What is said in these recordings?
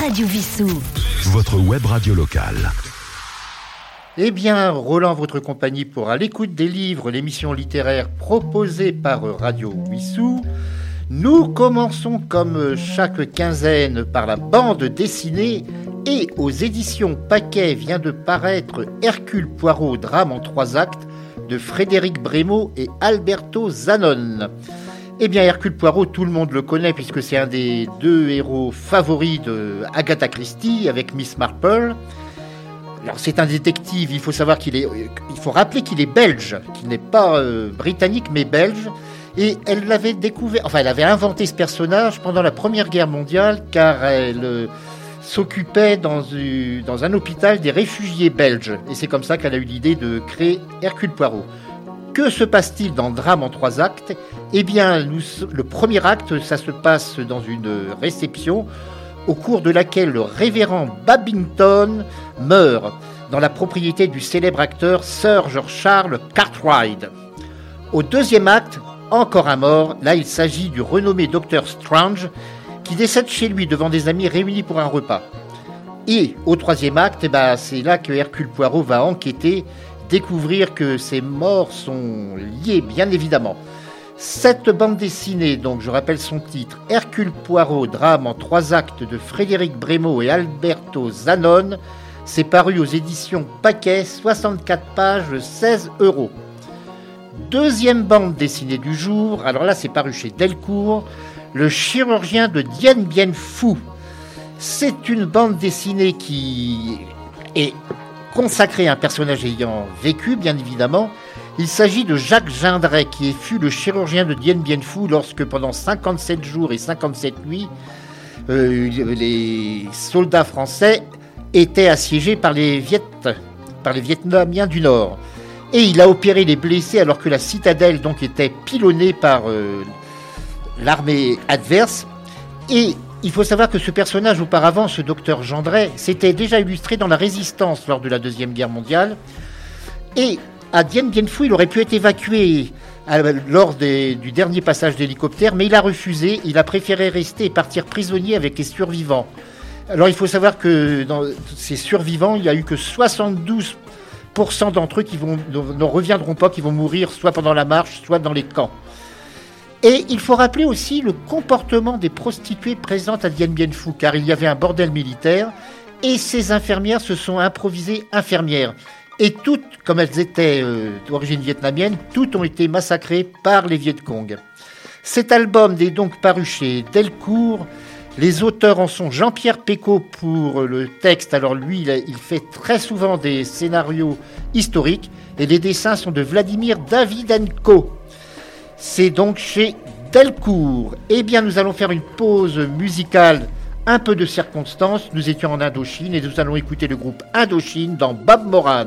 Radio Vissou. Votre web radio locale. Eh bien, Roland, votre compagnie pour À l'écoute des livres, l'émission littéraire proposée par Radio Wissou. Nous commençons comme chaque quinzaine par la bande dessinée et aux éditions Paquet vient de paraître Hercule Poirot, drame en trois actes de Frédéric Brémaud et Alberto Zanon. Eh bien, Hercule Poirot, tout le monde le connaît puisque c'est un des deux héros favoris de Agatha Christie avec Miss Marple. Alors, c'est un détective, il faut savoir qu'il est, il faut rappeler qu'il est belge, qu'il n'est pas euh, britannique mais belge. Et elle l'avait découvert, enfin, elle avait inventé ce personnage pendant la Première Guerre mondiale car elle euh, s'occupait dans, dans un hôpital des réfugiés belges. Et c'est comme ça qu'elle a eu l'idée de créer Hercule Poirot. Que se passe-t-il dans Drame en trois actes? Eh bien, le premier acte, ça se passe dans une réception au cours de laquelle le révérend Babington meurt dans la propriété du célèbre acteur Sir Charles Cartwright. Au deuxième acte, encore un mort, là il s'agit du renommé docteur Strange qui décède chez lui devant des amis réunis pour un repas. Et au troisième acte, eh ben, c'est là que Hercule Poirot va enquêter découvrir que ces morts sont liées, bien évidemment. Cette bande dessinée, donc je rappelle son titre, Hercule Poirot, drame en trois actes de Frédéric Brémaud et Alberto Zanon, c'est paru aux éditions Paquet, 64 pages, 16 euros. Deuxième bande dessinée du jour, alors là c'est paru chez Delcourt, Le chirurgien de Dien Bien Phu. C'est une bande dessinée qui est consacré à un personnage ayant vécu, bien évidemment. Il s'agit de Jacques Gindret, qui fut le chirurgien de Dien Bien Phu lorsque pendant 57 jours et 57 nuits, euh, les soldats français étaient assiégés par les, Vietnamiens du Nord. Et il a opéré les blessés alors que la citadelle donc était pilonnée par euh, l'armée adverse. Et il faut savoir que ce personnage, auparavant, ce docteur Gendret, s'était déjà illustré dans la résistance lors de la Deuxième Guerre mondiale. Et à Dien Bien Phu, il aurait pu être évacué lors du dernier passage d'hélicoptère, mais il a refusé. Il a préféré rester et partir prisonnier avec les survivants. Alors il faut savoir que dans ces survivants, il n'y a eu que 72% d'entre eux qui vont, ne reviendront pas, qui vont mourir soit pendant la marche, soit dans les camps. Et il faut rappeler aussi le comportement des prostituées présentes à Dien Bien Phu, car il y avait un bordel militaire, et ces infirmières se sont improvisées infirmières. Et toutes, comme elles étaient euh, d'origine vietnamienne, toutes ont été massacrées par les Viet Cong. Cet album est donc paru chez Delcourt. Les auteurs en sont Jean-Pierre Pécaud pour le texte. Alors lui, il fait très souvent des scénarios historiques. Et les dessins sont de Vladimir Davidenko. C'est donc chez Delcourt. Eh bien, nous allons faire une pause musicale, un peu de circonstance. Nous étions en Indochine et nous allons écouter le groupe Indochine dans Bob Moran.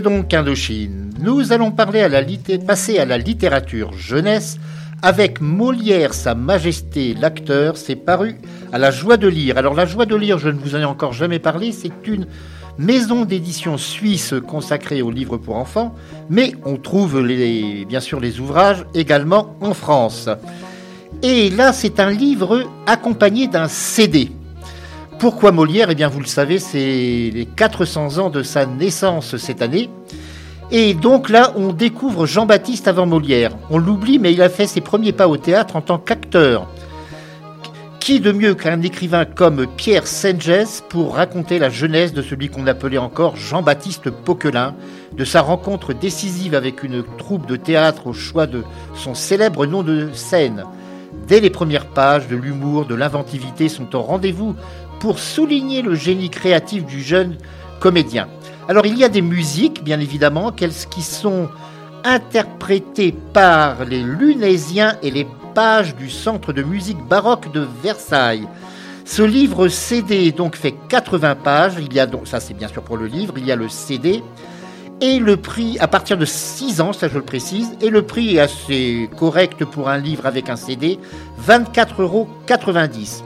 Donc Indochine. Nous allons parler à la passer à la littérature jeunesse avec Molière, Sa Majesté l'acteur. C'est paru à la joie de lire. Alors la joie de lire, je ne vous en ai encore jamais parlé, c'est une maison d'édition suisse consacrée aux livres pour enfants, mais on trouve les, bien sûr les ouvrages également en France. Et là, c'est un livre accompagné d'un CD. Pourquoi Molière? Eh bien, vous le savez, c'est les 400 ans de sa naissance cette année. Et donc là, on découvre Jean-Baptiste avant Molière. On l'oublie, mais il a fait ses premiers pas au théâtre en tant qu'acteur. Qui de mieux qu'un écrivain comme Pierre Senges pour raconter la jeunesse de celui qu'on appelait encore Jean-Baptiste Poquelin, de sa rencontre décisive avec une troupe de théâtre au choix de son célèbre nom de scène? Dès les premières pages, de l'humour, de l'inventivité sont au rendez-vous pour souligner le génie créatif du jeune comédien. Alors il y a des musiques, bien évidemment, qui sont interprétées par les Lunésiens et les pages du Centre de musique baroque de Versailles. Ce livre CD donc fait 80 pages. Il y a donc ça c'est bien sûr pour le livre. Il y a le CD et le prix à partir de 6 ans, ça je le précise. Et le prix est assez correct pour un livre avec un CD, 24,90 euros.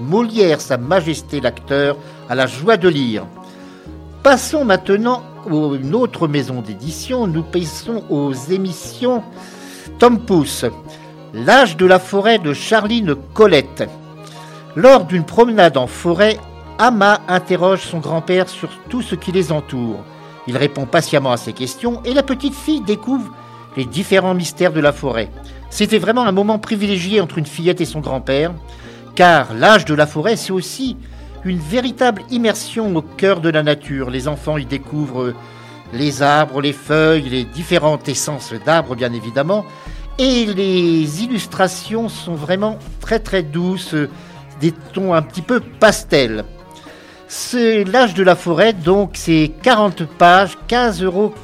Molière, Sa Majesté l'acteur, à la joie de lire. Passons maintenant à une autre maison d'édition. Nous passons aux émissions Tom Pouce. L'âge de la forêt de Charline Colette. Lors d'une promenade en forêt, Ama interroge son grand-père sur tout ce qui les entoure. Il répond patiemment à ses questions et la petite fille découvre les différents mystères de la forêt. C'était vraiment un moment privilégié entre une fillette et son grand-père, car l'âge de la forêt, c'est aussi une véritable immersion au cœur de la nature. Les enfants y découvrent les arbres, les feuilles, les différentes essences d'arbres, bien évidemment, et les illustrations sont vraiment très très douces, des tons un petit peu pastels. C'est l'âge de la forêt, donc c'est 40 pages, 15,90 euros.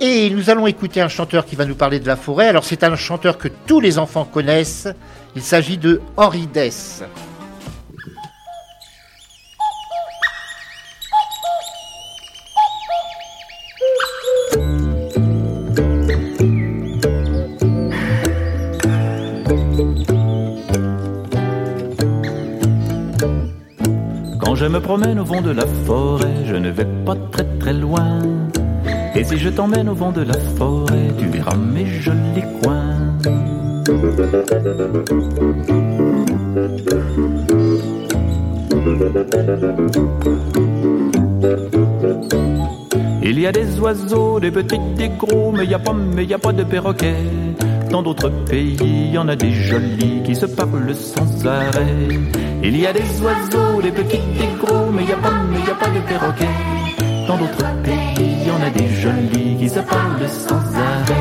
Et nous allons écouter un chanteur qui va nous parler de la forêt. Alors c'est un chanteur que tous les enfants connaissent. Il s'agit de Henri Dess. Je me promène au vent de la forêt, je ne vais pas très très loin. Et si je t'emmène au vent de la forêt, tu verras mes jolis coins. Il y a des oiseaux, des petits, des gros, mais n'y a pas, mais y a pas de perroquets. Dans d'autres pays, il y en a des jolis qui se parlent sans arrêt. Il y a des oiseaux, des petits, des gros, mais n'y a pas, y a pas de perroquets. Dans d'autres pays, il y en a des jolis qui se parlent sans arrêt.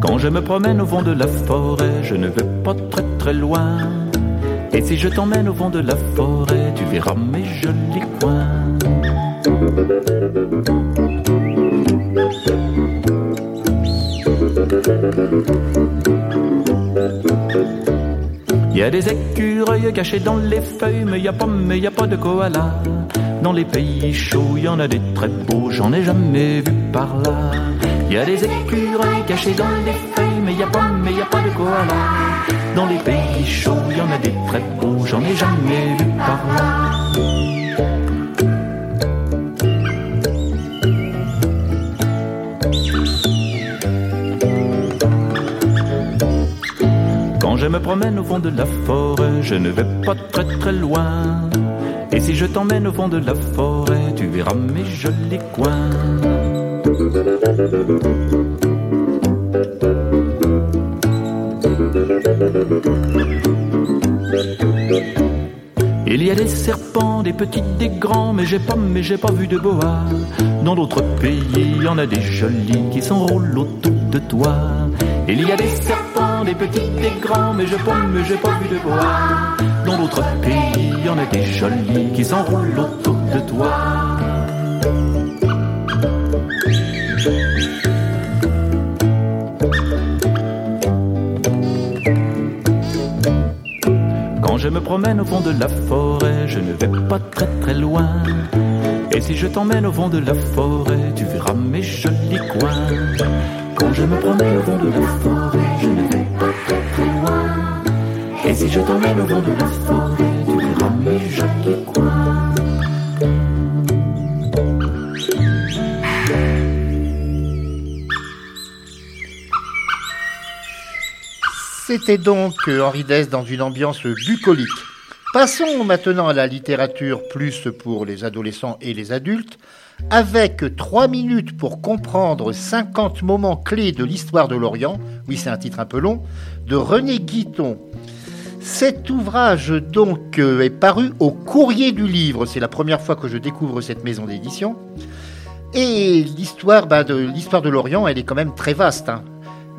Quand je me promène au fond de la forêt, je ne vais pas très très loin. Et si je t'emmène au fond de la forêt, tu verras mes jolis coins. Y a des écureuils cachés dans les feuilles, mais n'y a pas, mais y a pas de koala. Dans les pays chauds, y en a des très beaux, j'en ai jamais vu par là. Y a des écureuils cachés dans les feuilles, mais n'y a pas, mais y a pas de koala. Dans les pays chauds, il y en a des très beaux, j'en ai jamais vu par là. Quand je me promène au fond de la forêt, je ne vais pas très très loin. Et si je t'emmène au fond de la forêt, tu verras mes jolis coins. Il y a des serpents, des petits, des grands, mais j'ai pas, mais j'ai pas vu de boa. Dans d'autres pays, il y en a des jolis qui s'enroulent autour de toi. Il y a des serpents, des petits, des grands, mais j'ai pas, mais j'ai pas vu de boa. Dans d'autres pays, il y en a des jolis qui s'enroulent autour de toi. Me promène au fond de la forêt, je ne vais pas très très loin. Et si je t'emmène au fond de la forêt, tu verras mes jolis coins. Quand je me promène au fond de la forêt, je ne vais pas très très loin. Et si je t'emmène au fond de la forêt, tu verras mes jolis coins. C'était donc euh, Henri Dess dans une ambiance bucolique. Passons maintenant à la littérature plus pour les adolescents et les adultes, avec 3 minutes pour comprendre 50 moments clés de l'histoire de l'Orient, oui c'est un titre un peu long, de René Guiton. Cet ouvrage donc euh, est paru au courrier du livre, c'est la première fois que je découvre cette maison d'édition. Et l'histoire bah, de l'Orient, elle est quand même très vaste. hein.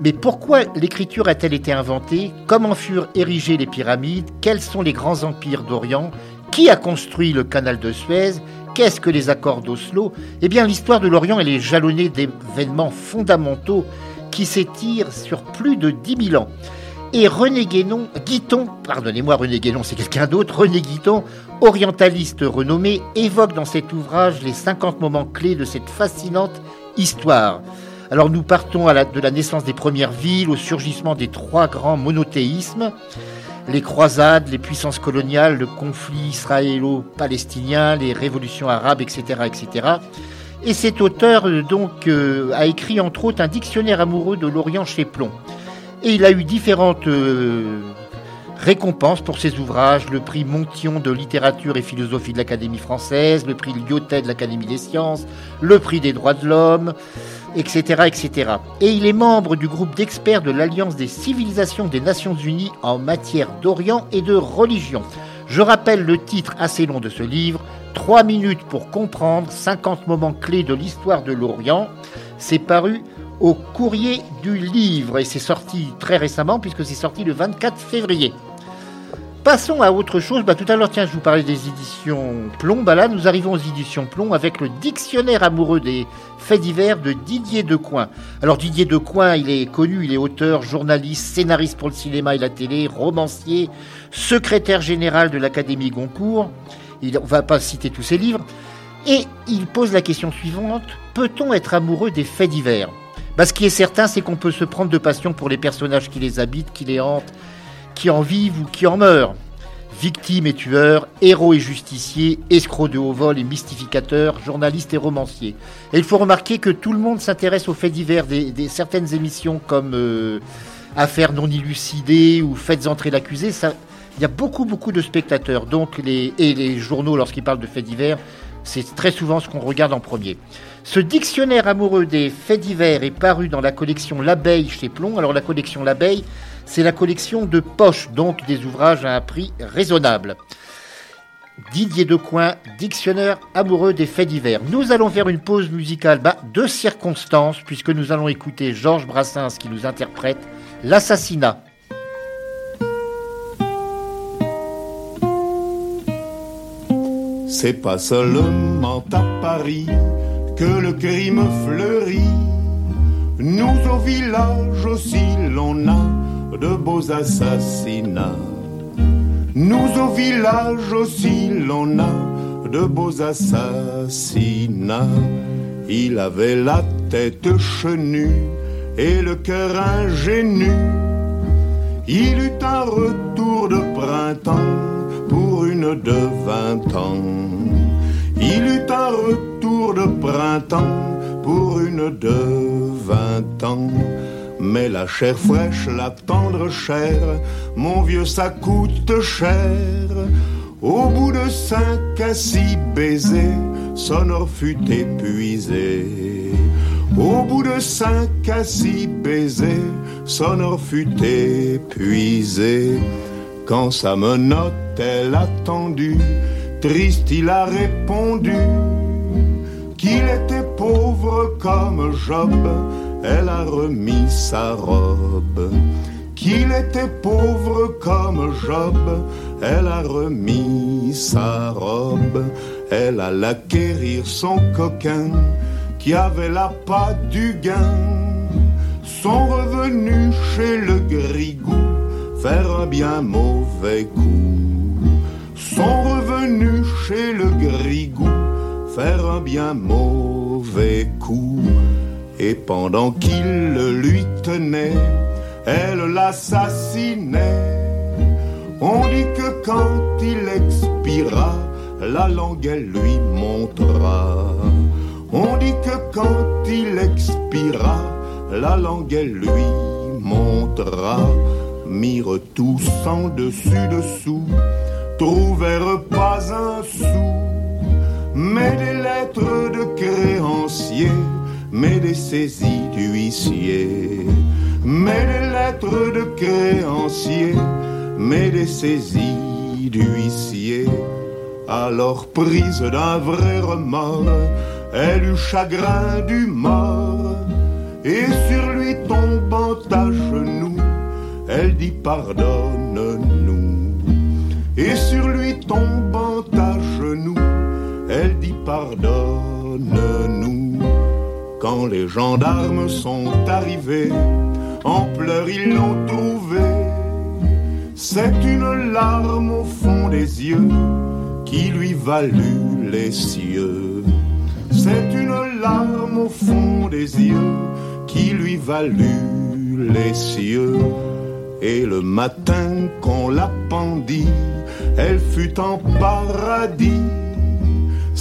Mais pourquoi l'écriture a-t-elle été inventée? Comment furent érigées les pyramides? Quels sont les grands empires d'Orient? Qui a construit le canal de Suez? Qu'est-ce que les accords d'Oslo? Eh bien, l'histoire de l'Orient, est jalonnée d'événements fondamentaux qui s'étirent sur plus de 10 000 ans. Et René Guénon, Guiton, pardonnez-moi, René Guénon, c'est quelqu'un d'autre, René Guiton, orientaliste renommé, évoque dans cet ouvrage les 50 moments clés de cette fascinante histoire. Alors nous partons de la naissance des premières villes au surgissement des trois grands monothéismes, les croisades, les puissances coloniales, le conflit israélo-palestinien, les révolutions arabes, etc., etc. Et cet auteur euh, donc euh, a écrit entre autres un dictionnaire amoureux de l'Orient chez Plomb. Et il a eu différentes euh, récompenses pour ses ouvrages, le prix Montyon de littérature et philosophie de l'Académie française, le prix Lyotet de l'Académie des sciences, le prix des droits de l'homme, etc., etc. Et il est membre du groupe d'experts de l'Alliance des civilisations des Nations Unies en matière d'Orient et de religion. Je rappelle le titre assez long de ce livre, 3 minutes pour comprendre 50 moments clés de l'histoire de l'Orient. C'est paru au courrier du livre et c'est sorti très récemment puisque c'est sorti le 24 février. Passons à autre chose. Bah, tout à l'heure, tiens, je vous parlais des éditions Plomb. Bah, là, nous arrivons aux éditions Plomb avec le dictionnaire amoureux des faits divers de Didier Decoing. Alors, Didier Decoing, il est connu, il est auteur, journaliste, scénariste pour le cinéma et la télé, romancier, secrétaire général de l'Académie Goncourt. Il, on va pas citer tous ses livres. Et il pose la question suivante peut-on être amoureux des faits divers? Bah, Ce qui est certain, c'est qu'on peut se prendre de passion pour les personnages qui les habitent, qui les hantent, qui en vivent ou qui en meurent. Victimes et tueurs, héros et justiciers, escrocs de haut vol et mystificateurs, journalistes et romanciers. Et il faut remarquer que tout le monde s'intéresse aux faits divers des, certaines émissions comme euh, Affaires non élucidées ou Faites entrer l'accusé. Il y a beaucoup beaucoup de spectateurs. Donc et les journaux lorsqu'ils parlent de faits divers, c'est très souvent ce qu'on regarde en premier. Ce dictionnaire amoureux des faits divers est paru dans la collection L'Abeille chez Plomb. Alors la collection L'Abeille, c'est la collection de poches, donc des ouvrages à un prix raisonnable. Didier Decoing, dictionnaire amoureux des faits divers. Nous allons faire une pause musicale bah, de circonstances, puisque nous allons écouter Georges Brassens qui nous interprète L'assassinat. C'est pas seulement à Paris que le crime fleurit. Nous au village aussi l'on a de beaux assassinats. Nous au village aussi l'on a de beaux assassinats. Il avait la tête chenue et le cœur ingénu. Il eut un retour de printemps pour une de vingt ans. Il eut un retour de printemps pour une de vingt ans. Mais la chair fraîche, la tendre chair, mon vieux, ça coûte cher. Au bout de cinq à six baisers, Sonore fut épuisé. Au bout de cinq à six baisers, Sonore fut épuisé. Quand sa menotte elle a tendu, triste il a répondu qu'il était pauvre comme Job. Elle a remis sa robe. Qu'il était pauvre comme Job. Elle a remis sa robe. Elle alla acquérir son coquin qui avait la patte du gain. Sont revenus chez le grigou faire un bien mauvais coup. et le grigou faire un bien mauvais coup. Et pendant qu'il lui tenait, elle l'assassinait. On dit que quand il expira, la langue elle lui montra. On dit que quand il expira, la langue elle lui montra. Mirent tous en dessus dessous, trouvèrent pas un sou, mais des lettres de créanciers, mais des saisies d'huissiers, mais des lettres de créanciers, mais des saisies d'huissiers. Alors prise d'un vrai remords, elle eut chagrin du mort, et sur lui tombant à genoux, elle dit pardonne-nous. Et sur lui tombant à genoux, elle dit pardonne-nous. Quand les gendarmes sont arrivés, en pleurs ils l'ont trouvé. C'est une larme au fond des yeux qui lui valut les cieux. C'est une larme au fond des yeux qui lui valut les cieux. Et le matin qu'on la pendit, elle fut en paradis.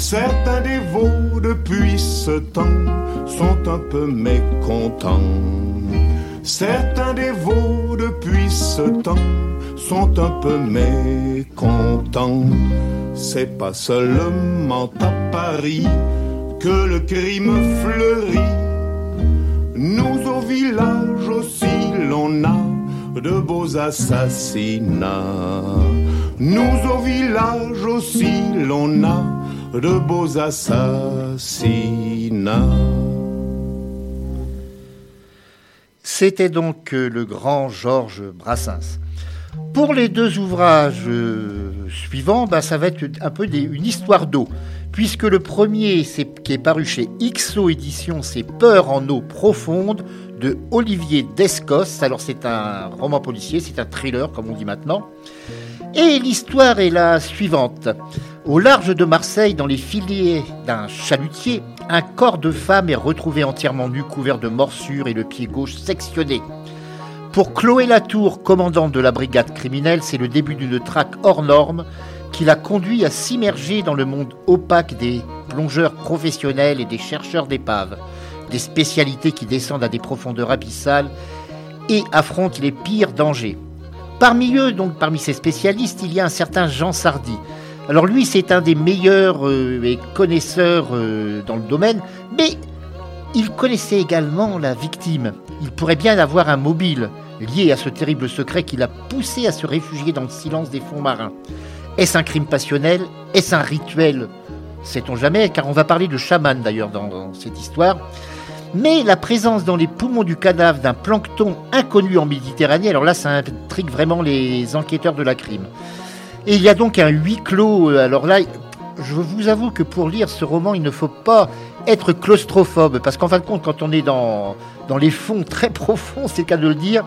Certains dévots depuis ce temps sont un peu mécontents. Certains dévots depuis ce temps sont un peu mécontents. C'est pas seulement à Paris que le crime fleurit. Nous au village aussi l'on a de beaux assassinats. Nous au village aussi l'on a de beaux assassinats. C'était donc euh, le grand Georges Brassens. Pour les deux ouvrages euh, suivants, bah, ça va être un peu une histoire d'eau, puisque le premier qui est paru chez XO Édition, c'est Peur en eau profonde de Olivier Descos. Alors c'est un roman policier, c'est un thriller comme on dit maintenant. Et l'histoire est la suivante. Au large de Marseille, dans les filets d'un chalutier, un corps de femme est retrouvé entièrement nu, couvert de morsures et le pied gauche sectionné. Pour Chloé Latour, commandante de la brigade criminelle, c'est le début d'une traque hors norme qui l'a conduit à s'immerger dans le monde opaque des plongeurs professionnels et des chercheurs d'épaves, des spécialités qui descendent à des profondeurs abyssales et affrontent les pires dangers. Parmi eux, donc parmi ces spécialistes, il y a un certain Jean Sardy. Alors lui, c'est un des meilleurs euh, et connaisseurs euh, dans le domaine, mais il connaissait également la victime. Il pourrait bien avoir un mobile lié à ce terrible secret qui l'a poussé à se réfugier dans le silence des fonds marins. Est-ce un crime passionnel? Est-ce un rituel? Sait-on jamais, car on va parler de chaman d'ailleurs dans, cette histoire. Mais la présence dans les poumons du cadavre d'un plancton inconnu en Méditerranée, alors là ça intrigue vraiment les enquêteurs de la crime. Et il y a donc un huis clos, euh, alors là je vous avoue que pour lire ce roman il ne faut pas être claustrophobe, parce qu'en fin de compte, quand on est dans, dans les fonds très profonds, c'est le cas de le dire,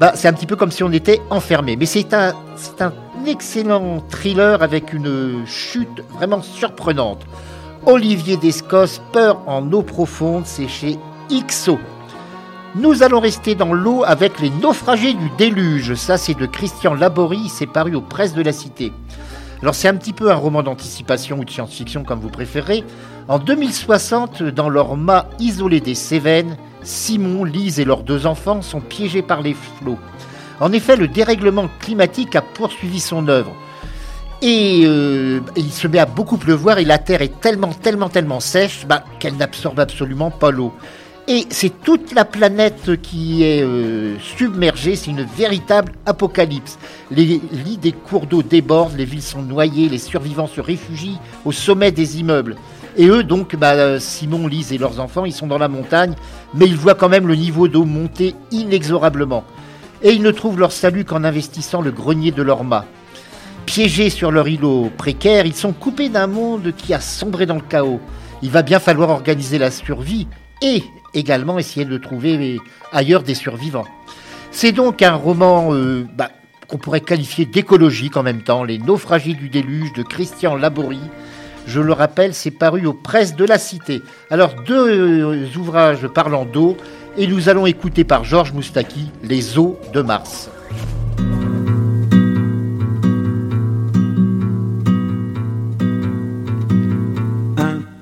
bah, c'est un petit peu comme si on était enfermé. Mais c'est un, c'est un excellent thriller avec une chute vraiment surprenante. Olivier Descos, Peur en eau profonde, c'est chez XO. Nous allons rester dans l'eau avec Les naufragés du déluge. Ça, c'est de Christian Laborie, c'est paru aux presses de la Cité. Alors, c'est un petit peu un roman d'anticipation ou de science-fiction, comme vous préférez. En 2060, dans leur mât isolé des Cévennes, Simon, Lise et leurs deux enfants sont piégés par les flots. En effet, le dérèglement climatique a poursuivi son œuvre. Et euh, il se met à beaucoup pleuvoir et la terre est tellement, tellement, tellement sèche bah, qu'elle n'absorbe absolument pas l'eau. Et c'est toute la planète qui est euh, submergée, c'est une véritable apocalypse. Les lits des cours d'eau débordent, les villes sont noyées, les survivants se réfugient au sommet des immeubles. Et eux, donc, bah, Simon, Lise et leurs enfants, ils sont dans la montagne, mais ils voient quand même le niveau d'eau monter inexorablement. Et ils ne trouvent leur salut qu'en investissant le grenier de leur mât. Piégés sur leur îlot précaire, ils sont coupés d'un monde qui a sombré dans le chaos. Il va bien falloir organiser la survie et également essayer de trouver ailleurs des survivants. C'est donc un roman euh, bah, qu'on pourrait qualifier d'écologique en même temps, Les naufragés du déluge de Christian Laborie, Je le rappelle, c'est paru aux presses de la Cité. Alors, deux ouvrages parlant d'eau, et nous allons écouter par Georges Moustaki Les eaux de Mars.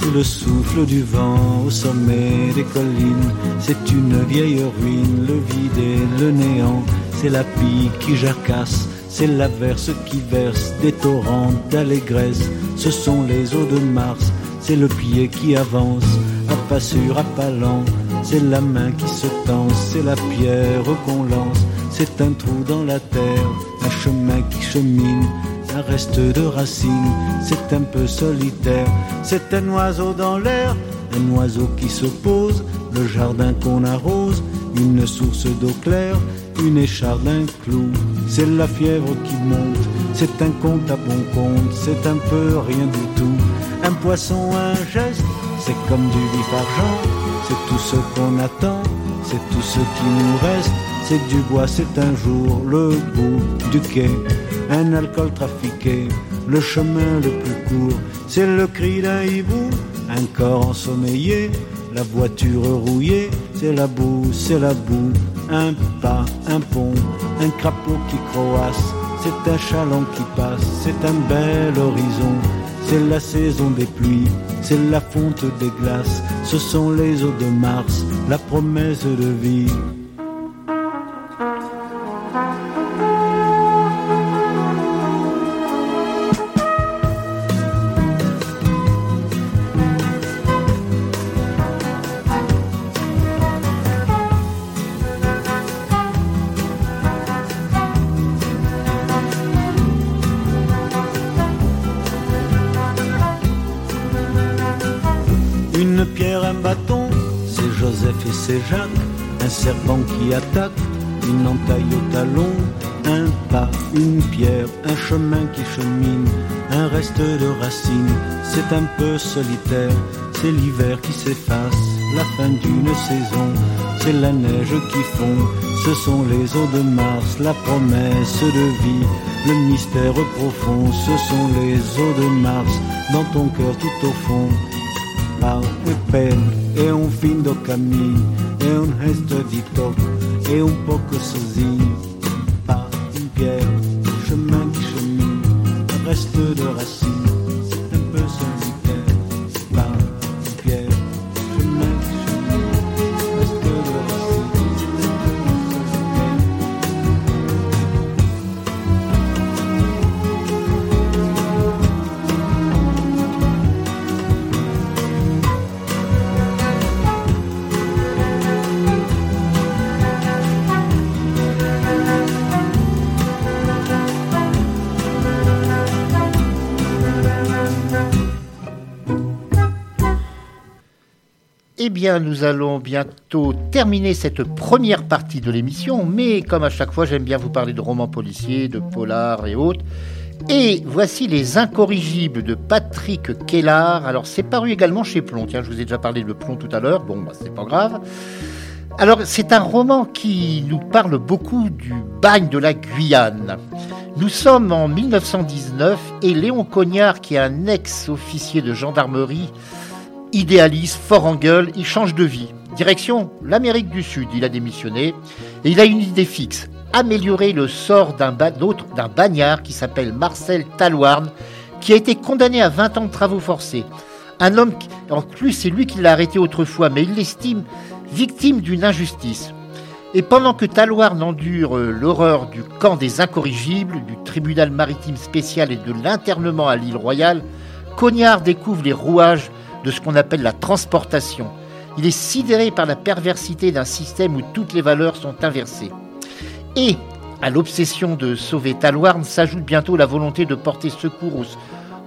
c'est le souffle du vent au sommet des collines, c'est une vieille ruine, le vide et le néant, c'est la pique qui jacasse, c'est l'averse qui verse des torrents d'allégresse, ce sont les eaux de Mars, c'est le pied qui avance, à pas sûr, à pas lent, c'est la main qui se tend, c'est la pierre qu'on lance, c'est un trou dans la terre, un chemin qui chemine, un reste de racines, c'est un peu solitaire, c'est un oiseau dans l'air, un oiseau qui se pose, le jardin qu'on arrose, une source d'eau claire, une écharde, un clou, c'est la fièvre qui monte, c'est un compte à bon compte, c'est un peu rien du tout, un poisson, un geste, c'est comme du vif argent, c'est tout ce qu'on attend, c'est tout ce qui nous reste, c'est du bois, c'est un jour le bout du quai, un alcool trafiqué, le chemin le plus court, c'est le cri d'un hibou, un corps ensommeillé, la voiture rouillée, c'est la boue, c'est la boue, un pas, un pont, un crapaud qui croasse, c'est un chaland qui passe, c'est un bel horizon, c'est la saison des pluies, c'est la fonte des glaces, ce sont les eaux de Mars, la promesse de vie. Qui attaque, une entaille au talon. Un pas, une pierre, un chemin qui chemine. Un reste de racines, c'est un peu solitaire. C'est l'hiver qui s'efface, la fin d'une saison. C'est la neige qui fond, ce sont les eaux de Mars, la promesse de vie. Le mystère profond, ce sont les eaux de Mars, dans ton cœur tout au fond pau e pele é um fim do caminho, é um resto de toque, é um pouco sozinho. Eh bien, nous allons bientôt terminer cette première partie de l'émission, mais comme à chaque fois, j'aime bien vous parler de romans policiers, de polars et autres. Et voici Les Incorrigibles de Patrick Kellar. Alors, c'est paru également chez Plomb. Tiens, je vous ai déjà parlé de Plomb tout à l'heure. Bon, bah, c'est pas grave. Alors, c'est un roman qui nous parle beaucoup du bagne de la Guyane. Nous sommes en 1919 et Léon Cognard, qui est un ex-officier de gendarmerie, idéaliste, fort en gueule, il change de vie. Direction l'Amérique du Sud, il a démissionné et il a une idée fixe améliorer le sort d'un bagnard qui s'appelle Marcel Talouarn, qui a été condamné à 20 ans de travaux forcés. Un homme, en plus c'est lui qui l'a arrêté autrefois, mais il l'estime victime d'une injustice. Et pendant que Talouarn endure euh, l'horreur du camp des incorrigibles, du tribunal maritime spécial et de l'internement à l'île Royale, Cognard découvre les rouages de ce qu'on appelle la transportation. Il est sidéré par la perversité d'un système où toutes les valeurs sont inversées. Et à l'obsession de sauver Talouarn s'ajoute bientôt la volonté de porter secours aux,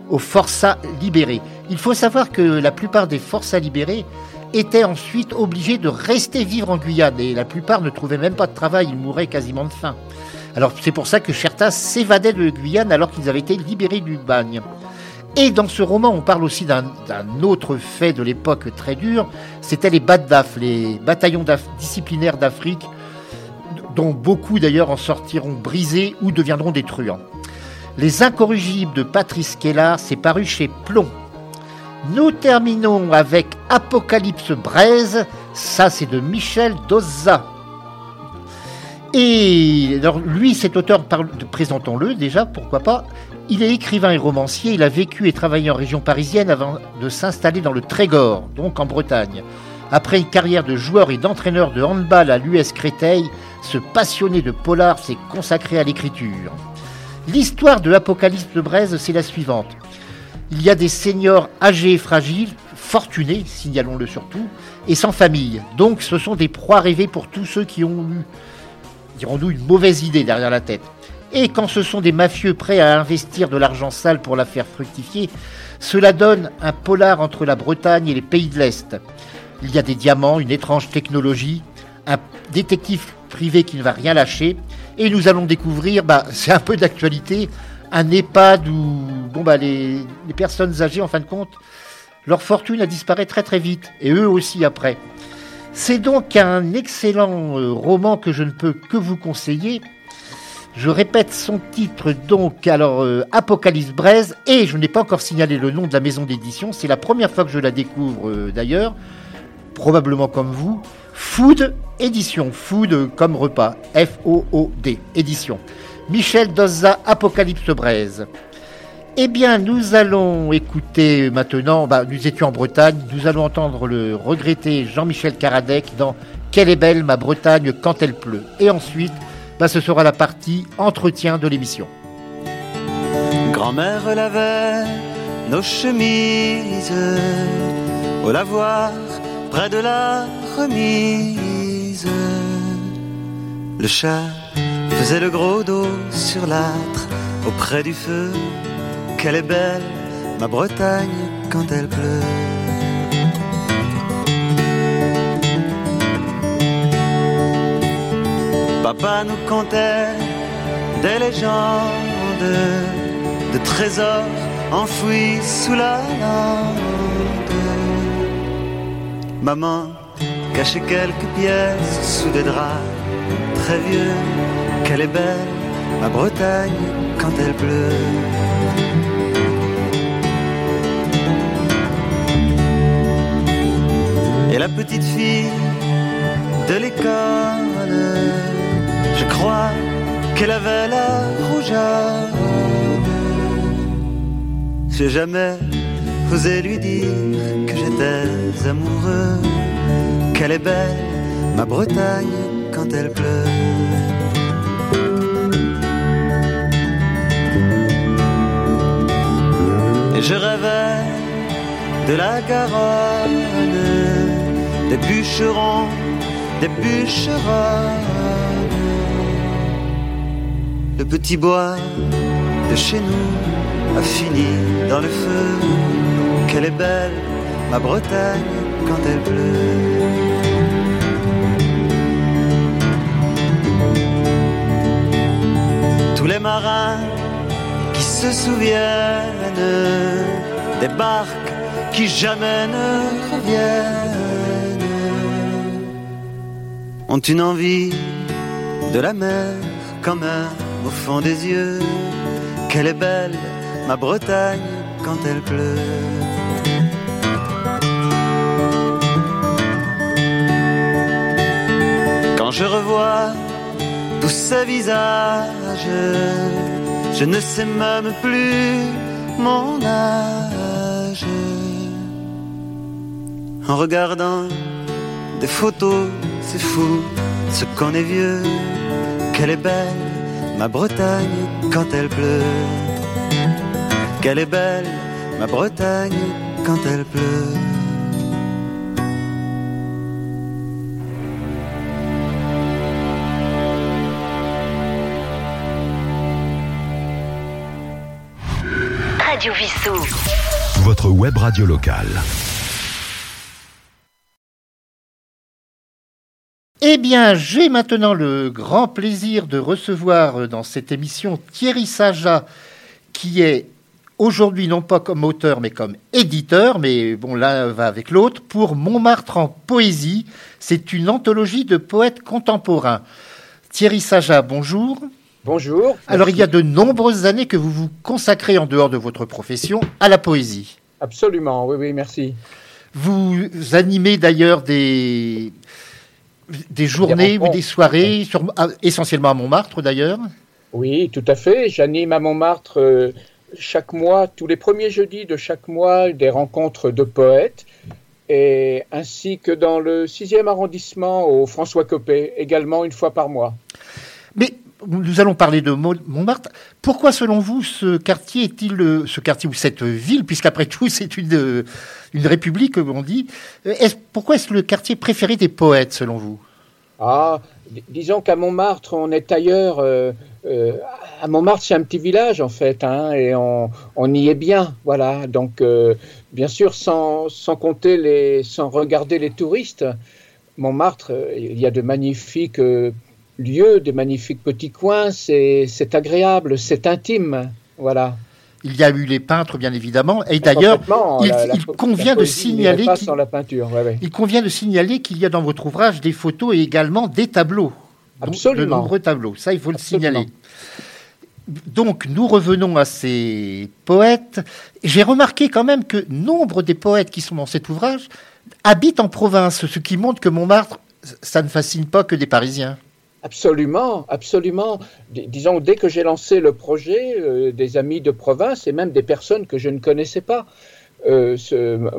aux forçats libérés. Il faut savoir que la plupart des forçats libérés étaient ensuite obligés de rester vivre en Guyane et la plupart ne trouvaient même pas de travail, ils mouraient quasiment de faim. Alors c'est pour ça que Chertas s'évadait de Guyane alors qu'ils avaient été libérés du bagne. Et dans ce roman, on parle aussi d'un autre fait de l'époque très dur, c'était les BADDAF, les bataillons disciplinaires d'Afrique, dont beaucoup d'ailleurs en sortiront brisés ou deviendront des truands. Les incorrigibles de Patrice Kellar, c'est paru chez Plomb. Nous terminons avec Apocalypse Braise, ça c'est de Michel Dozza. Et alors, lui, cet auteur, présentons-le déjà, pourquoi pas. Il est écrivain et romancier. Il a vécu et travaillé en région parisienne avant de s'installer dans le Trégor, donc en Bretagne. Après une carrière de joueur et d'entraîneur de handball à l'US Créteil, ce passionné de polar s'est consacré à l'écriture. L'histoire de l'Apocalypse de Braise, c'est la suivante. Il y a des seniors âgés et fragiles, fortunés, signalons-le surtout, et sans famille. Donc ce sont des proies rêvées pour tous ceux qui ont eu dirons-nous, une mauvaise idée derrière la tête. Et quand ce sont des mafieux prêts à investir de l'argent sale pour la faire fructifier, cela donne un polar entre la Bretagne et les pays de l'Est. Il y a des diamants, une étrange technologie, un détective privé qui ne va rien lâcher, et nous allons découvrir, bah, c'est un peu d'actualité, un EHPAD où bon, bah, les, les personnes âgées, en fin de compte, leur fortune a disparu très très vite, et eux aussi après. C'est donc un excellent euh, roman que je ne peux que vous conseiller. Je répète son titre donc, alors euh, Apocalypse Braise, et je n'ai pas encore signalé le nom de la maison d'édition, c'est la première fois que je la découvre euh, d'ailleurs, probablement comme vous. Food Édition, Food comme repas, F-O-O-D, édition. Michel Dozza, Apocalypse Braise. Eh bien, nous allons écouter maintenant, bah, nous étions en Bretagne, nous allons entendre le regretté Jean-Michel Karadec dans Quelle est belle ma Bretagne quand elle pleut. Et ensuite, bah, ce sera la partie entretien de l'émission. Grand-mère lavait nos chemises au lavoir près de la remise. Le chat faisait le gros dos sur l'âtre auprès du feu qu'elle est belle, ma Bretagne, quand elle pleut. Papa nous contait des légendes de trésors enfouis sous la lande. Maman cachait quelques pièces sous des draps très vieux. Qu'elle est belle, ma Bretagne, quand elle pleut. Et la petite fille de l'école, je crois qu'elle avait la rougeole. J'ai jamais osé lui dire que j'étais amoureux, qu'elle est belle, ma Bretagne, quand elle pleut. Et je rêvais de la Garonne des bûcherons, des bûcherons. Le petit bois de chez nous a fini dans le feu. Qu'elle est belle, ma Bretagne, quand elle pleut. Tous les marins qui se souviennent des barques qui jamais ne reviennent ont une envie de la mer comme même au fond des yeux. Qu'elle est belle, ma Bretagne, quand elle pleut. Quand je revois tous ces visages, je ne sais même plus mon âge. En regardant des photos c'est fou ce qu'on est vieux, qu'elle est belle, ma Bretagne, quand elle pleut. Qu'elle est belle, ma Bretagne, quand elle pleut. Radio Vissou. Votre web radio locale. Bien, j'ai maintenant le grand plaisir de recevoir dans cette émission Thierry Saja, qui est aujourd'hui non pas comme auteur mais comme éditeur, mais bon l'un va avec l'autre, pour Montmartre en poésie. C'est une anthologie de poètes contemporains. Thierry Saja, bonjour. Bonjour. Alors il y a de nombreuses années que vous vous consacrez en dehors de votre profession à la poésie. Absolument, oui, oui, merci. Vous animez d'ailleurs des, des journées ou des soirées, essentiellement à Montmartre d'ailleurs Oui, tout à fait. J'anime à Montmartre euh, chaque mois, tous les premiers jeudis de chaque mois, des rencontres de poètes, et ainsi que dans le 6e arrondissement au François Copé, également une fois par mois. Mais nous allons parler de Montmartre. Pourquoi, selon vous, ce quartier est-il ce quartier ou cette ville, puisqu'après tout c'est une, une république, comme on dit. Est pourquoi est-ce le quartier préféré des poètes, selon vous? Ah, disons qu'à Montmartre, on est ailleurs. Euh, euh, à Montmartre, c'est un petit village en fait, hein, et on, on, y est bien, voilà. Donc, euh, bien sûr, sans, sans, compter les, sans regarder les touristes, Montmartre, il y a de magnifiques lieux, des magnifiques petits coins. C'est agréable, c'est intime, voilà. Il y a eu les peintres, bien évidemment, et d'ailleurs, il, convient de signaler il convient de signaler qu'il y a dans votre ouvrage des photos et également des tableaux, Absolument. de nombreux tableaux. Ça, il faut le signaler. Donc, nous revenons à ces poètes. J'ai remarqué quand même que nombre des poètes qui sont dans cet ouvrage habitent en province, ce qui montre que Montmartre, ça ne fascine pas que des Parisiens. Absolument, absolument. disons, dès que j'ai lancé le projet, euh, des amis de province et même des personnes que je ne connaissais pas euh,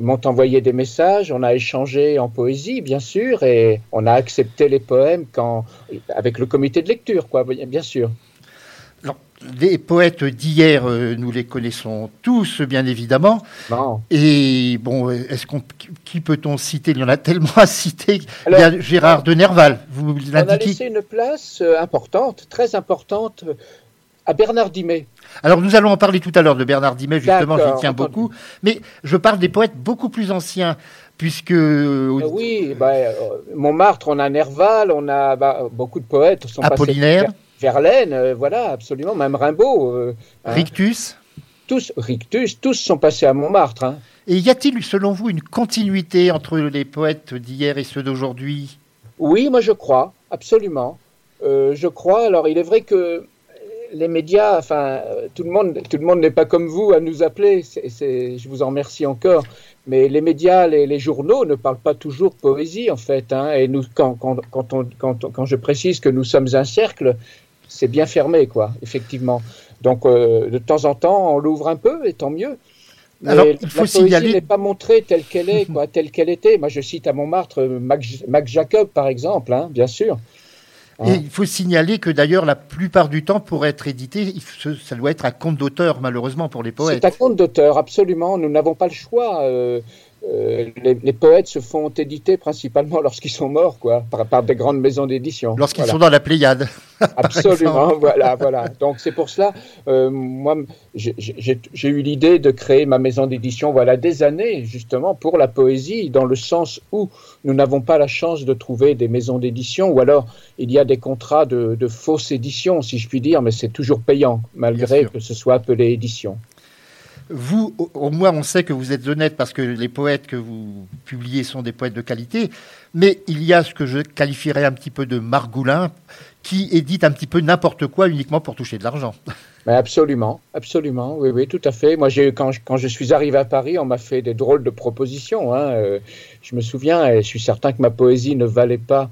m'ont envoyé des messages, on a échangé en poésie, bien sûr, et on a accepté les poèmes quand, avec le comité de lecture, quoi, bien sûr les poètes d'hier, euh, nous les connaissons tous, bien évidemment. Et bon, est-ce qu'on, qui peut-on citer? Il y en a tellement à citer. Il y a Gérard de Nerval. Vous on a laissé une place euh, importante, très importante, euh, à Bernard Dimet. Alors nous allons en parler tout à l'heure de Bernard Dimet, justement, j'y tiens beaucoup. Mais je parle des poètes beaucoup plus anciens, puisque... oui, bah, Montmartre, on a Nerval, on a bah, beaucoup de poètes. Sont Apollinaire. Verlaine, euh, voilà, absolument, même Rimbaud. Euh, hein. Rictus tous, Rictus, tous sont passés à Montmartre. Hein. Et y a-t-il, selon vous, une continuité entre les poètes d'hier et ceux d'aujourd'hui? Oui, moi je crois, absolument. Euh, je crois. Alors, il est vrai que les médias, enfin, tout le monde, tout le monde n'est pas comme vous à nous appeler. je vous en remercie encore. Mais les médias, les, journaux ne parlent pas toujours poésie, en fait. Hein. et nous, quand, quand, quand, quand, je précise que nous sommes un cercle, c'est bien fermé, quoi, effectivement. Donc, euh, de temps en temps, on l'ouvre un peu, et tant mieux. Mais Alors, il faut la poésie n'est pas montrée telle qu'elle est, quoi, telle qu'elle était. Moi, je cite à Montmartre Max, Jacob, par exemple, hein, bien sûr. Et il faut signaler que d'ailleurs, la plupart du temps, pour être édité, ça doit être à compte d'auteur, malheureusement, pour les poètes. C'est à compte d'auteur, absolument. Nous n'avons pas le choix. Euh, euh, les, poètes se font éditer principalement lorsqu'ils sont morts, quoi, par, des grandes maisons d'édition. Lorsqu'ils sont dans la Pléiade. Absolument, voilà, voilà. Donc c'est pour cela, euh, moi, j'ai eu l'idée de créer ma maison d'édition, voilà, des années justement pour la poésie, dans le sens où nous n'avons pas la chance de trouver des maisons d'édition, ou alors il y a des contrats de, de fausses éditions, si je puis dire, mais c'est toujours payant, malgré que ce soit appelé édition. Vous, au moins, on sait que vous êtes honnête parce que les poètes que vous publiez sont des poètes de qualité, mais il y a ce que je qualifierais un petit peu de margoulin qui édite un petit peu n'importe quoi uniquement pour toucher de l'argent. absolument, absolument, oui, oui, tout à fait. Moi, quand, quand je suis arrivé à Paris, on m'a fait des drôles de propositions. Hein. Euh, je me souviens, et je suis certain que ma poésie ne valait pas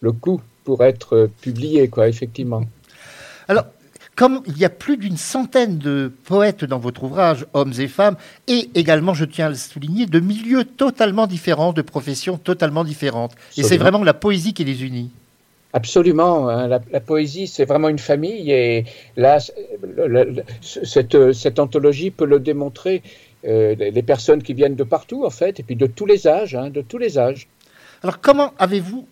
le coup pour être publiée, quoi, effectivement. Alors, comme il y a plus d'une centaine de poètes dans votre ouvrage, hommes et femmes, et également, je tiens à le souligner, de milieux totalement différents, de professions totalement différentes. Et c'est vraiment la poésie qui les unit. Absolument. Hein. La, poésie, c'est vraiment une famille. Et là, cette, cette, anthologie peut le démontrer. Euh, les personnes qui viennent de partout, en fait, et puis de tous les âges, hein, de tous les âges. Alors, comment avez-vous,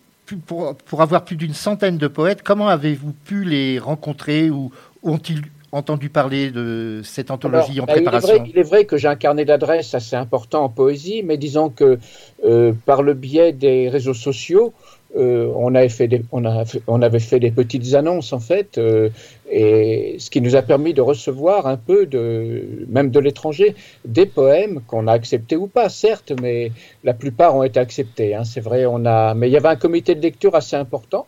pour, pour, avoir plus d'une centaine de poètes, comment avez-vous pu les rencontrer ou ont-ils entendu parler de cette anthologie en bah, préparation il est, vrai, que j'ai un carnet d'adresses assez important en poésie, mais disons que euh, par le biais des réseaux sociaux, euh, on, avait fait des, on, on, avait fait des petites annonces en fait, euh, et ce qui nous a permis de recevoir un peu de, même de l'étranger, des poèmes qu'on a acceptés ou pas, certes, mais la plupart ont été acceptés. Hein, c'est vrai, on a, mais il y avait un comité de lecture assez important.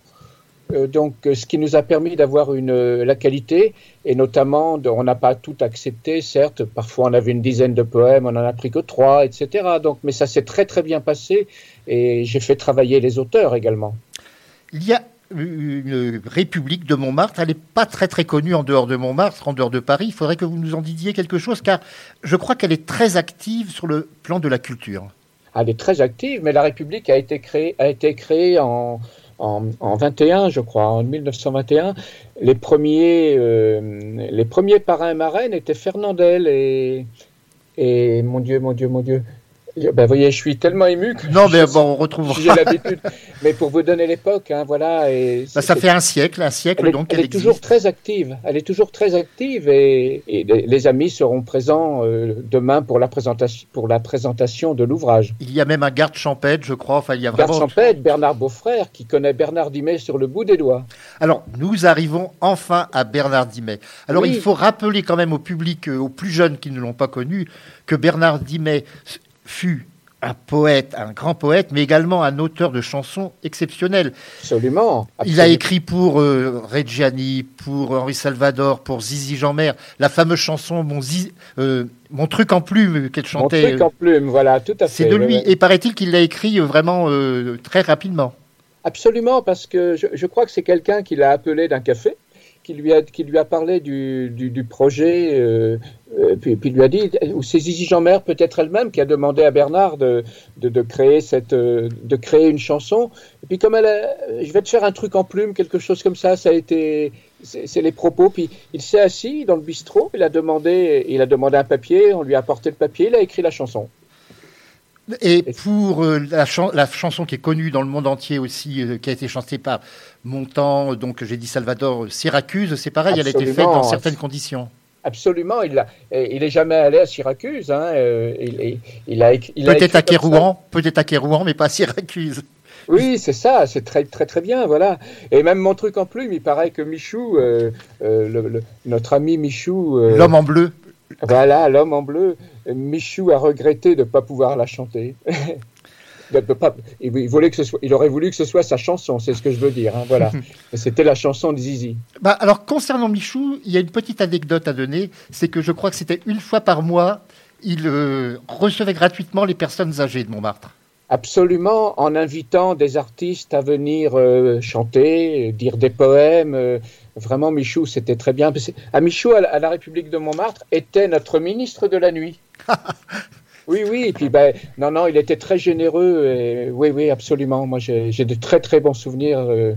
Euh, donc, ce qui nous a permis d'avoir une la qualité et notamment on n'a pas tout accepté, certes. Parfois, on avait une dizaine de poèmes, on n'en a pris que trois, etc. Donc, mais ça s'est très très bien passé et j'ai fait travailler les auteurs également. Il y a une République de Montmartre. Elle n'est pas très très connue en dehors de Montmartre, en dehors de Paris. Il faudrait que vous nous en disiez quelque chose, car je crois qu'elle est très active sur le plan de la culture. Elle est très active, mais la République a été créée, a été créée en, en, en 21, je crois, en 1921. Les premiers, euh, les premiers parrains et marraines étaient Fernandel et, et mon Dieu, mon Dieu, mon Dieu, ben, voyez, je suis tellement ému que non, mais bon, on retrouvera. J'ai l'habitude. mais pour vous donner l'époque, hein, voilà. Et bah, ça fait un siècle, un siècle elle donc. Elle, est toujours très active. Elle est toujours très active et, les, amis seront présents euh, demain pour la présentation, pour la présentation de l'ouvrage. Il y a même un garde champêtre, je crois. Enfin, il y a vraiment. Garde champêtre, Bernard Beaufrère, qui connaît Bernard Dimet sur le bout des doigts. Alors, nous arrivons enfin à Bernard Dimet. Alors, il faut rappeler quand même au public, euh, aux plus jeunes qui ne l'ont pas connu, que Bernard Dimet fut un poète, un grand poète, mais également un auteur de chansons exceptionnelles. Absolument. Il a écrit pour euh, Reggiani, pour Henri Salvador, pour Zizi Jeanmer, la fameuse chanson Mon, euh, Mon truc en plume qu'elle chantait. Mon truc en plume, voilà, tout à fait. C'est de lui. Et paraît-il qu'il l'a écrit euh, vraiment très rapidement. Absolument, parce que je, je crois que c'est quelqu'un qui l'a appelé d'un café qui lui a, qui lui a parlé du, du, projet, euh, euh, puis, puis lui a dit, ou c'est Zizi Jeanmer peut-être elle-même qui a demandé à Bernard de, de, créer cette, euh, de créer une chanson. Et puis comme elle, a, je vais te faire un truc en plume, quelque chose comme ça, ça a été, c'est les propos. Puis il s'est assis dans le bistrot, il a demandé, il a demandé un papier, on lui a apporté le papier, il a écrit la chanson. Et pour euh, la, chanson qui est connue dans le monde entier aussi, euh, qui a été chantée par Montand, donc j'ai dit Salvador, Syracuse, c'est pareil, elle a été faite dans certaines conditions. Absolument, il n'est jamais allé à Syracuse. Hein, euh, il, a, peut-être à Kérouan, peut-être à Kérouan, mais pas à Syracuse. Oui, c'est ça, c'est très très très bien, voilà. Et même mon truc en plume, il paraît que Michou, notre ami Michou, l'homme en bleu, voilà, l'homme en bleu. Michou a regretté de ne pas pouvoir la chanter. il, voulait que ce soit, il aurait voulu que ce soit sa chanson, c'est ce que je veux dire. Hein, voilà. C'était la chanson de Zizi. Bah, alors, concernant Michou, il y a une petite anecdote à donner. C'est que je crois que c'était une fois par mois, il euh, recevait gratuitement les personnes âgées de Montmartre. Absolument, en invitant des artistes à venir euh, chanter, dire des poèmes. Euh, vraiment, Michou, c'était très bien. À Michou, à la République de Montmartre, était notre ministre de la nuit. oui, oui, et puis ben, non, non, il était très généreux. Et, oui, oui, absolument. Moi, j'ai de très, très bons souvenirs. Euh,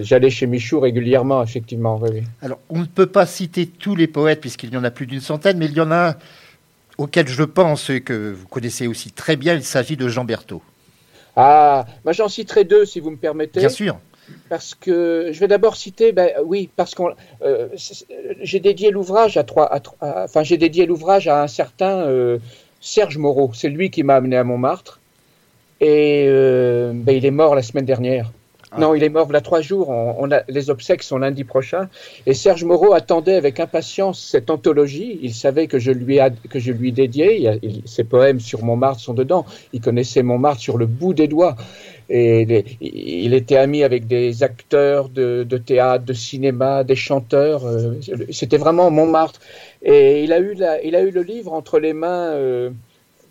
j'allais chez Michou régulièrement, effectivement. Alors, on ne peut pas citer tous les poètes, puisqu'il y en a plus d'une centaine, mais il y en a un auquel je pense et que vous connaissez aussi très bien, il s'agit de Jean Berthaud. Ah, moi j'en citerai deux si vous me permettez. Bien sûr. Parce que je vais d'abord citer, ben, oui, parce que euh, j'ai dédié l'ouvrage à trois, enfin j'ai dédié l'ouvrage à un certain euh, Serge Moreau. C'est lui qui m'a amené à Montmartre et euh, ben, il est mort la semaine dernière. Ah. Non, il est mort il y a trois jours. On, a, les obsèques sont lundi prochain. Et Serge Moreau attendait avec impatience cette anthologie. Il savait que je lui, a, que je lui dédiais. ses poèmes sur Montmartre sont dedans. Il connaissait Montmartre sur le bout des doigts. Et il était ami avec des acteurs de, de, théâtre, de cinéma, des chanteurs. Euh, c'était vraiment Montmartre. Et il a eu, la, il a eu le livre entre les mains. Euh,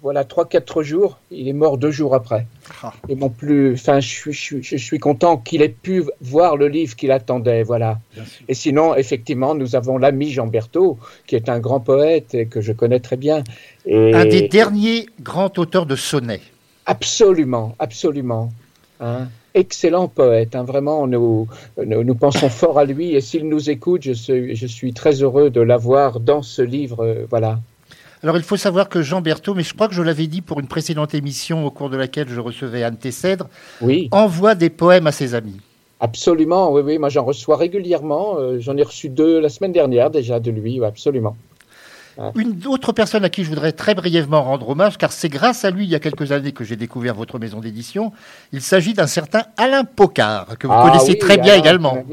voilà, 3-4 jours. Il est mort deux jours après. Ah. Et mon plus, enfin, je, je, je, suis content qu'il ait pu voir le livre qu'il attendait. Voilà. Et sinon, effectivement, nous avons l'ami Jean Berthaud, qui est un grand poète et que je connais très bien. Et... Un des derniers grands auteurs de sonnets. Absolument, absolument. Hein. Excellent poète, hein. vraiment, nous, nous, nous, pensons fort à lui et s'il nous écoute, je suis, je suis très heureux de l'avoir dans ce livre. Euh, voilà. Alors il faut savoir que Jean Berthaud, mais je crois que je l'avais dit pour une précédente émission au cours de laquelle je recevais Anne Tessèdre, oui. envoie des poèmes à ses amis. Absolument, oui, oui. Moi, j'en reçois régulièrement. Euh, j'en ai reçu deux la semaine dernière déjà de lui, absolument. Une autre personne à qui je voudrais très brièvement rendre hommage, car c'est grâce à lui, il y a quelques années, que j'ai découvert votre maison d'édition. Il s'agit d'un certain Alain Pocard, que vous Ah connaissez oui, très bien Alain, également,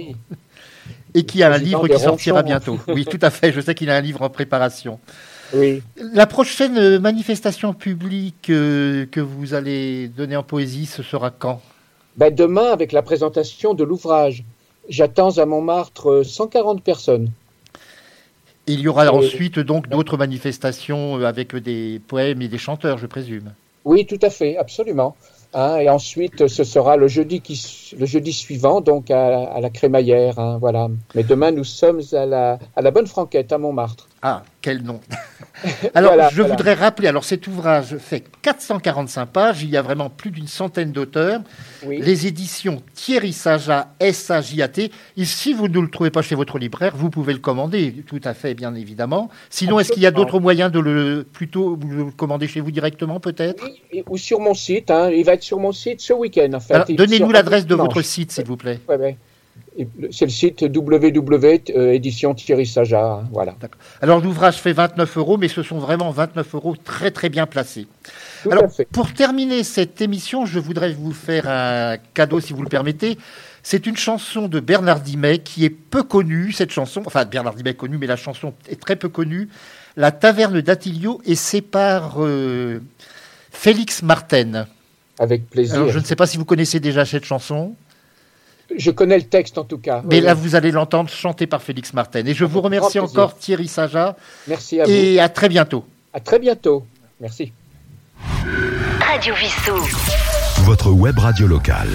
et qui a un livre qui sortira bientôt. Oui, tout à fait. Je sais qu'il a un livre en préparation. Oui. La prochaine manifestation publique euh, que vous allez donner en poésie, ce sera quand? Ben, demain, avec la présentation de l'ouvrage, j'attends à Montmartre euh, 140 personnes. Et Il y aura Euh, ensuite donc d'autres manifestations euh, avec des poèmes et des chanteurs, je présume. Oui, tout à fait, absolument. Hein, et ensuite, ce sera le jeudi, qui, le jeudi suivant, donc à, à la crémaillère. hein, voilà. Mais demain, nous sommes à la, à la Bonne Franquette, à Montmartre. Ah, quel nom Alors, Voilà, je voilà. voudrais rappeler, alors cet ouvrage fait 445 pages, il y a vraiment plus d'une centaine d'auteurs, Oui. les éditions Thierry Saja, S-A-J-A-T. Si vous ne le trouvez pas chez votre libraire, vous pouvez le commander, tout à fait, bien évidemment. Sinon, est-ce qu'il y a d'autres moyens de le plutôt le commander chez vous directement, peut-être? Oui, ou sur mon site. hein, il va être sur mon site ce week-end, en fait. Donnez-nous l'adresse de votre site, s'il vous plaît. Ouais, ouais. C'est le site www.édition Thierry Saja. hein, voilà. Alors, l'ouvrage fait 29 euros, mais ce sont vraiment 29 euros très, très bien placés. Tout Alors, pour terminer cette émission, je voudrais vous faire un cadeau, si vous le permettez. C'est une chanson de Bernard Dimet qui est peu connue, cette chanson. Enfin, Bernard Dimet est connu, mais la chanson est très peu connue. La Taverne d'Attilio, et c'est par euh, Félix Marten. Avec plaisir. Alors, je ne sais pas si vous connaissez déjà cette chanson, Je connais le texte en tout cas. mais Oui, là, vous allez l'entendre chanter par Félix Marten. Et je vous remercie encore, Thierry Saja, Merci à vous. et à très bientôt. À très bientôt. Merci. Radio Vissou. Votre web radio locale.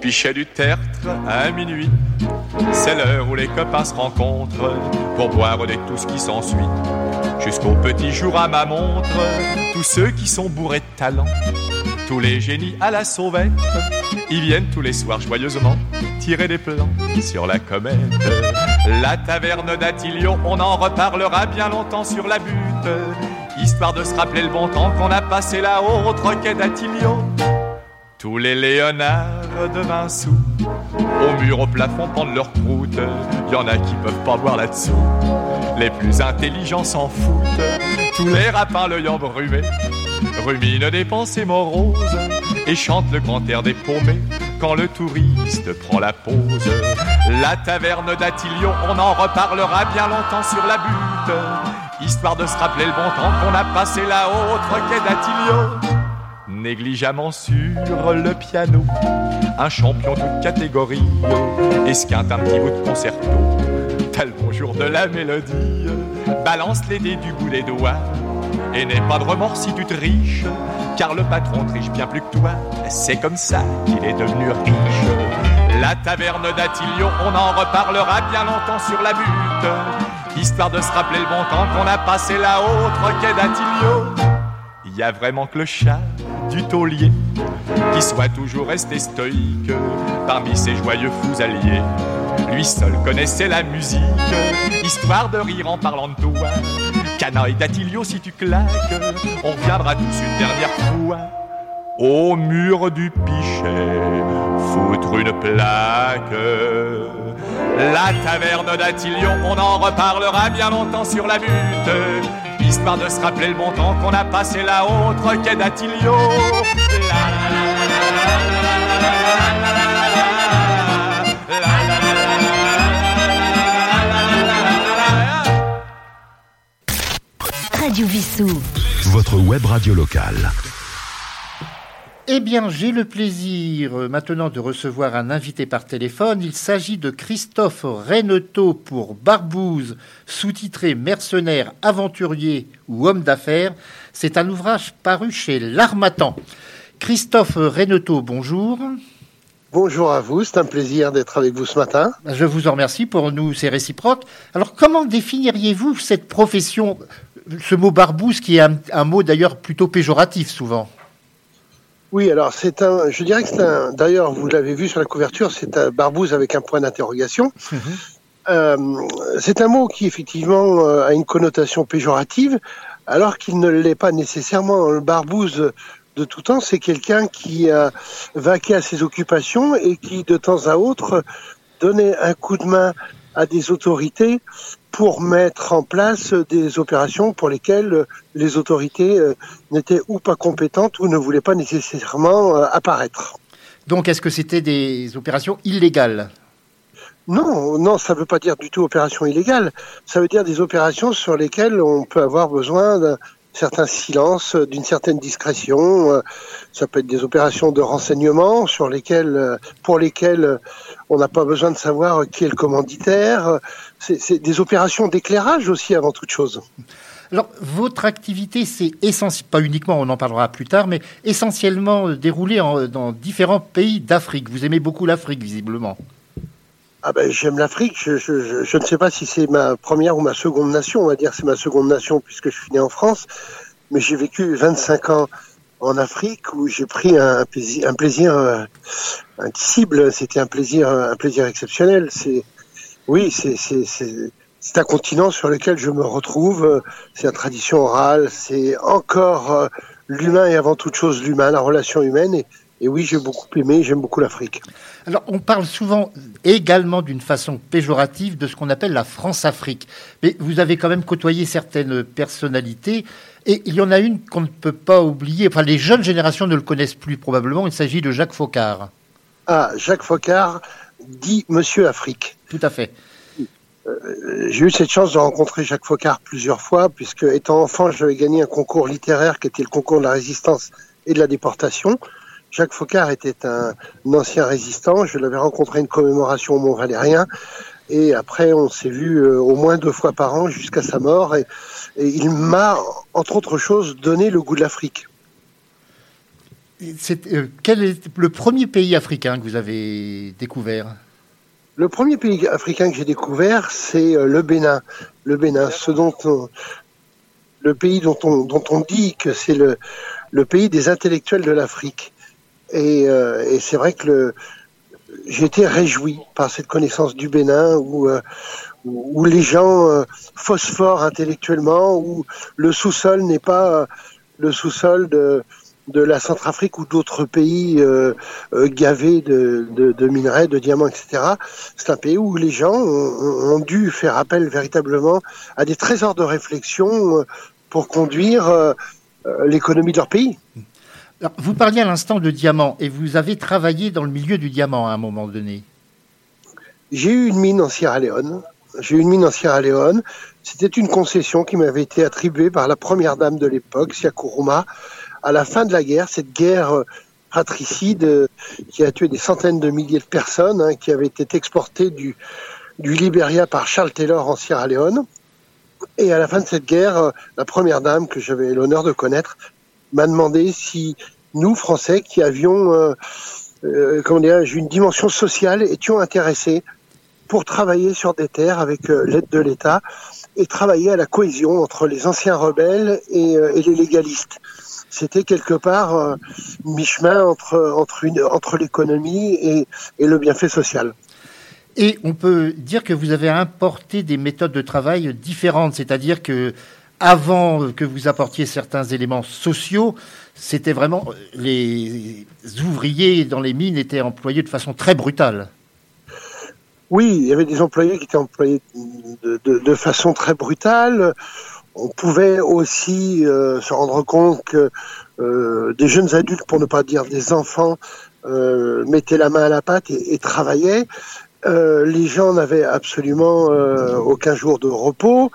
Pichet du tertre, à minuit, c'est l'heure où les copains se rencontrent pour boire des tout ce qui s'ensuit. Jusqu'au petit jour à ma montre, tous ceux qui sont bourrés de talent, tous les génies à la sauvette, ils viennent tous les soirs joyeusement tirer des plans sur la comète. La taverne d'Attilio, on en reparlera bien longtemps sur la butte, histoire de se rappeler le bon temps qu'on a passé là-haut au troquet d'Attilio. Tous les Léonards de 20 sous, au mur, au plafond, pendent leur croûte. Y en a qui peuvent pas boire là-dessous. Les plus intelligents s'en foutent. Tous les rapins, l'œil embrumé, ruminent des pensées moroses et chantent le grand air des paumés quand le touriste prend la pause. La taverne d'Attilio, on en reparlera bien longtemps sur la butte, histoire de se rappeler le bon temps qu'on a passé là-haut au troquet d'Attilio négligemment sur le piano. Un champion de catégorie esquinte un petit bout de concerto. Tel bonjour de la mélodie, balance les dés du bout des doigts. Et n'aie pas de remords si tu triches, car le patron triche bien plus que toi. C'est comme ça qu'il est devenu riche. La taverne d'Attilio, on en reparlera bien longtemps sur la butte, histoire de se rappeler le bon temps qu'on a passé là-haut au troquet d'Attilio. Il y a vraiment que le chat du taulier qui soit toujours resté stoïque parmi ces joyeux fous alliés. Lui seul connaissait la musique, histoire de rire en parlant de toi. Canaille d'Attilio, si tu claques, on reviendra tous une dernière fois. Au mur du pichet, foutre une plaque. La taverne d'Attilio, on en reparlera bien longtemps sur la butte histoire de se rappeler le bon temps qu'on a passé là-haut, quai d'Atilio. Radio Vissou. Votre web radio locale. Eh bien, j'ai le plaisir euh, maintenant de recevoir un invité par téléphone. Il s'agit de Christophe Reyneteau pour Barbouze, sous-titré Mercenaire, aventurier ou homme d'affaires. C'est un ouvrage paru chez L'Armatan. Christophe Reyneteau, bonjour. Bonjour à vous, c'est un plaisir d'être avec vous ce matin. Je vous en remercie. Pour nous, c'est réciproque. Alors, comment définiriez-vous cette profession, ce mot barbouze, qui est un, un mot d'ailleurs plutôt péjoratif souvent? Oui, alors c'est un, je dirais que c'est un, d'ailleurs vous l'avez vu sur la couverture, c'est un barbouze avec un point d'interrogation. Mhm. Euh, c'est un mot qui effectivement euh, a une connotation péjorative, alors qu'il ne l'est pas nécessairement. Le barbouze de tout temps, c'est quelqu'un qui a vaqué à ses occupations et qui de temps à autre donnait un coup de main à des autorités pour mettre en place des opérations pour lesquelles les autorités euh, n'étaient ou pas compétentes ou ne voulaient pas nécessairement euh, apparaître. Donc, est-ce que c'était des opérations illégales? Non, non, ça ne veut pas dire du tout opération illégale. Ça veut dire des opérations sur lesquelles on peut avoir besoin d'un certain silence, d'une certaine discrétion. Euh, Ça peut être des opérations de renseignement sur lesquelles, euh, pour lesquelles euh, on n'a pas besoin de savoir qui est le commanditaire. C'est des opérations d'éclairage aussi avant toute chose. Alors, votre activité, c'est essentiellement, pas uniquement, on en parlera plus tard, mais essentiellement déroulée dans différents pays d'Afrique. Vous aimez beaucoup l'Afrique, visiblement. Ah ben, j'aime l'Afrique. Je, je, je, je ne sais pas si c'est ma première ou ma seconde nation. On va dire c'est ma seconde nation puisque je suis né en France. Mais j'ai vécu 25 ans en Afrique où j'ai pris un, plaisir, un plaisir euh, indicible. C'était un plaisir, un plaisir exceptionnel. C'est, oui, c'est, c'est, c'est, c'est un continent sur lequel je me retrouve. C'est la tradition orale. C'est encore euh, l'humain et avant toute chose l'humain, la relation humaine. Et, et oui, j'ai beaucoup aimé. J'aime beaucoup l'Afrique. Alors, on parle souvent également d'une façon péjorative de ce qu'on appelle la France-Afrique. Mais vous avez quand même côtoyé certaines personnalités. Et il y en a une qu'on ne peut pas oublier. Enfin, les jeunes générations ne le connaissent plus probablement. Il s'agit de Jacques Faucard. Ah, Jacques Faucard dit Monsieur Afrique. Tout à fait. Euh, J'ai eu cette chance de rencontrer Jacques Faucard plusieurs fois, puisque étant enfant, j'avais gagné un concours littéraire qui était le concours de la résistance et de la déportation. Jacques Faucard était un, un ancien résistant. Je l'avais rencontré à une commémoration au Mont-Valérien. Et après, on s'est vu euh, au moins deux fois par an jusqu'à sa mort. Et, et il m'a, entre autres choses, donné le goût de l'Afrique. Euh, quel est le premier pays africain que vous avez découvert? Le premier pays africain que j'ai découvert, c'est euh, le Bénin. Le Bénin, ce dont on- le pays dont on, dont on dit que c'est le, le pays des intellectuels de l'Afrique. Et, euh, et c'est vrai que le, été réjoui par cette connaissance du Bénin où, euh, où, les gens euh, phosphorent intellectuellement, où le sous-sol n'est pas euh, le sous-sol de, de la Centrafrique ou d'autres pays gavés de, de, de minerais, de diamants, etc. C'est un pays où les gens ont, ont dû faire appel véritablement à des trésors de réflexion pour conduire l'économie de leur pays. Vous parliez à l'instant de diamants et vous avez travaillé dans le milieu du diamant à un moment donné. J'ai eu une mine en Sierra Leone. J'ai eu une mine en Sierra Leone. C'était une concession qui m'avait été attribuée par la première dame de l'époque, Siakuruma, à la fin de la guerre, cette guerre euh, fratricide euh, qui a tué des centaines de milliers de personnes, hein, qui avait été exportée du, du Libéria par Charles Taylor en Sierra Leone. Et à la fin de cette guerre, euh, la première dame que j'avais l'honneur de connaître m'a demandé si nous, Français, qui avions euh, euh, comment une dimension sociale, étions intéressés pour travailler sur des terres avec euh, l'aide de l'État et travailler à la cohésion entre les anciens rebelles et, les légalistes. C'était quelque part mi-chemin entre, entre, l'économie et le bienfait social. Et on peut dire que vous avez importé des méthodes de travail différentes, c'est-à-dire que avant que vous apportiez certains éléments sociaux, c'était vraiment euh, les ouvriers dans les mines étaient employés de façon très brutale. Oui, il y avait des employés qui étaient employés de, de, façon très brutale. On pouvait aussi euh, se rendre compte que euh, des jeunes adultes, pour ne pas dire des enfants, mettaient la main à la pâte et, travaillaient. Les gens n'avaient absolument aucun jour de repos.